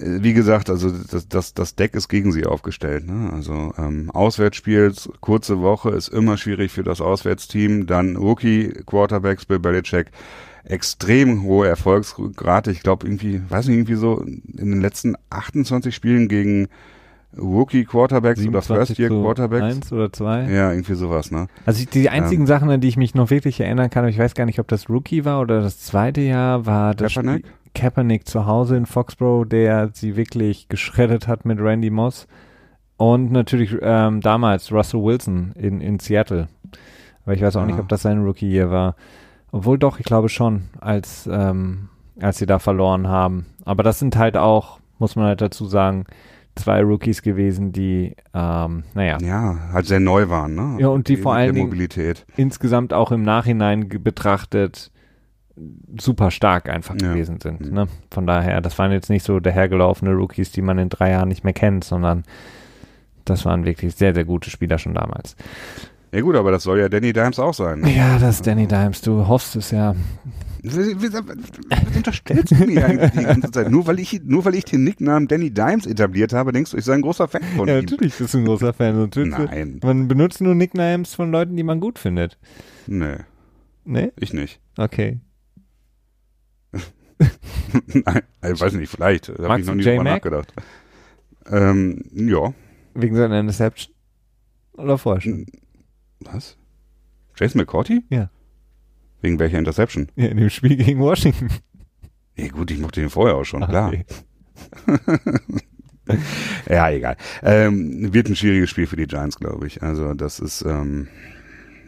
äh, wie gesagt, also das, das, das Deck ist gegen sie aufgestellt. Ne? Also ähm, Auswärtsspiel, kurze Woche ist immer schwierig für das Auswärtsteam. Dann Rookie Quarterbacks, Bill Belichick extrem hohe Erfolgsrate. Ich glaube irgendwie, weiß nicht, irgendwie so in den letzten 28 Spielen gegen Rookie Quarterbacks oder First Year Quarterbacks. Eins oder zwei. Ja, irgendwie sowas, ne? Also die einzigen ähm, Sachen, an die ich mich noch wirklich erinnern kann, ich weiß gar nicht, ob das Rookie war oder das zweite Jahr, war das Kaepernick? Spiel Kaepernick zu Hause in Foxborough, der sie wirklich geschreddert hat mit Randy Moss. Und natürlich ähm, damals Russell Wilson in, in Seattle. Aber ich weiß auch ja. nicht, ob das sein Rookie-Year war. Obwohl doch, ich glaube schon, als, ähm, als sie da verloren haben. Aber das sind halt auch, muss man halt dazu sagen, zwei Rookies gewesen, die, ähm, naja. Ja, halt sehr neu waren, ne? Ja, und die, vor allen Dingen insgesamt auch im Nachhinein betrachtet super stark einfach ja. gewesen sind. Mhm. Ne? Von daher, das waren jetzt nicht so dahergelaufene Rookies, die man in drei Jahren nicht mehr kennt, sondern das waren wirklich sehr, sehr gute Spieler schon damals. Ja gut, aber das soll ja Danny Dimes auch sein. Ne? Ja, das ist Danny Dimes. Du hoffst es ja. Was unterstellst du mir eigentlich die ganze Zeit? Nur weil ich, nur weil ich den Nicknamen Danny Dimes etabliert habe, denkst du, ich sei ein großer Fan von ja, ihm. Ja, natürlich bist du ein großer Fan. Nein. Man benutzt nur Nicknames von Leuten, die man gut findet. Nee. Nee? Ich nicht. Okay. Nein, ich weiß nicht, vielleicht. Da habe ich noch nie drüber nachgedacht. Ähm, ja. Wegen seiner Interception? Oder vorher schon? Was? Jason McCourty? Ja. Wegen welcher Interception? Ja, in dem Spiel gegen Washington. Ja gut, ich mochte den vorher auch schon, klar. ja, egal. Ähm, wird ein schwieriges Spiel für die Giants, glaube ich. Also das ist, ähm,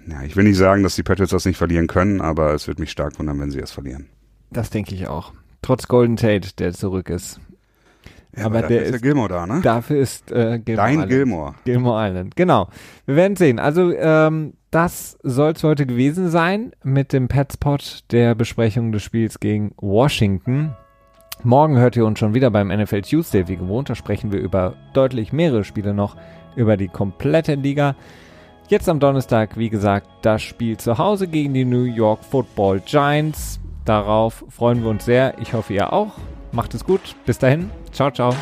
ja, ich will nicht sagen, dass die Patriots das nicht verlieren können, aber es wird mich stark wundern, wenn sie es verlieren. Das denke ich auch. Trotz Golden Tate, der zurück ist. Ja, aber, aber der ist ja Gilmore da, ne? Dafür ist äh, Gilmore Dein Island. Gilmore. Gilmore Island, genau. Wir werden sehen. Also ähm, das soll es heute gewesen sein mit dem Petspot der Besprechung des Spiels gegen Washington. Morgen hört ihr uns schon wieder beim NFL Tuesday wie gewohnt. Da sprechen wir über deutlich mehrere Spiele noch, über die komplette Liga. Jetzt am Donnerstag, wie gesagt, das Spiel zu Hause gegen die New York Football Giants. Darauf freuen wir uns sehr. Ich hoffe, ihr auch. Macht es gut. Bis dahin. Ciao, ciao.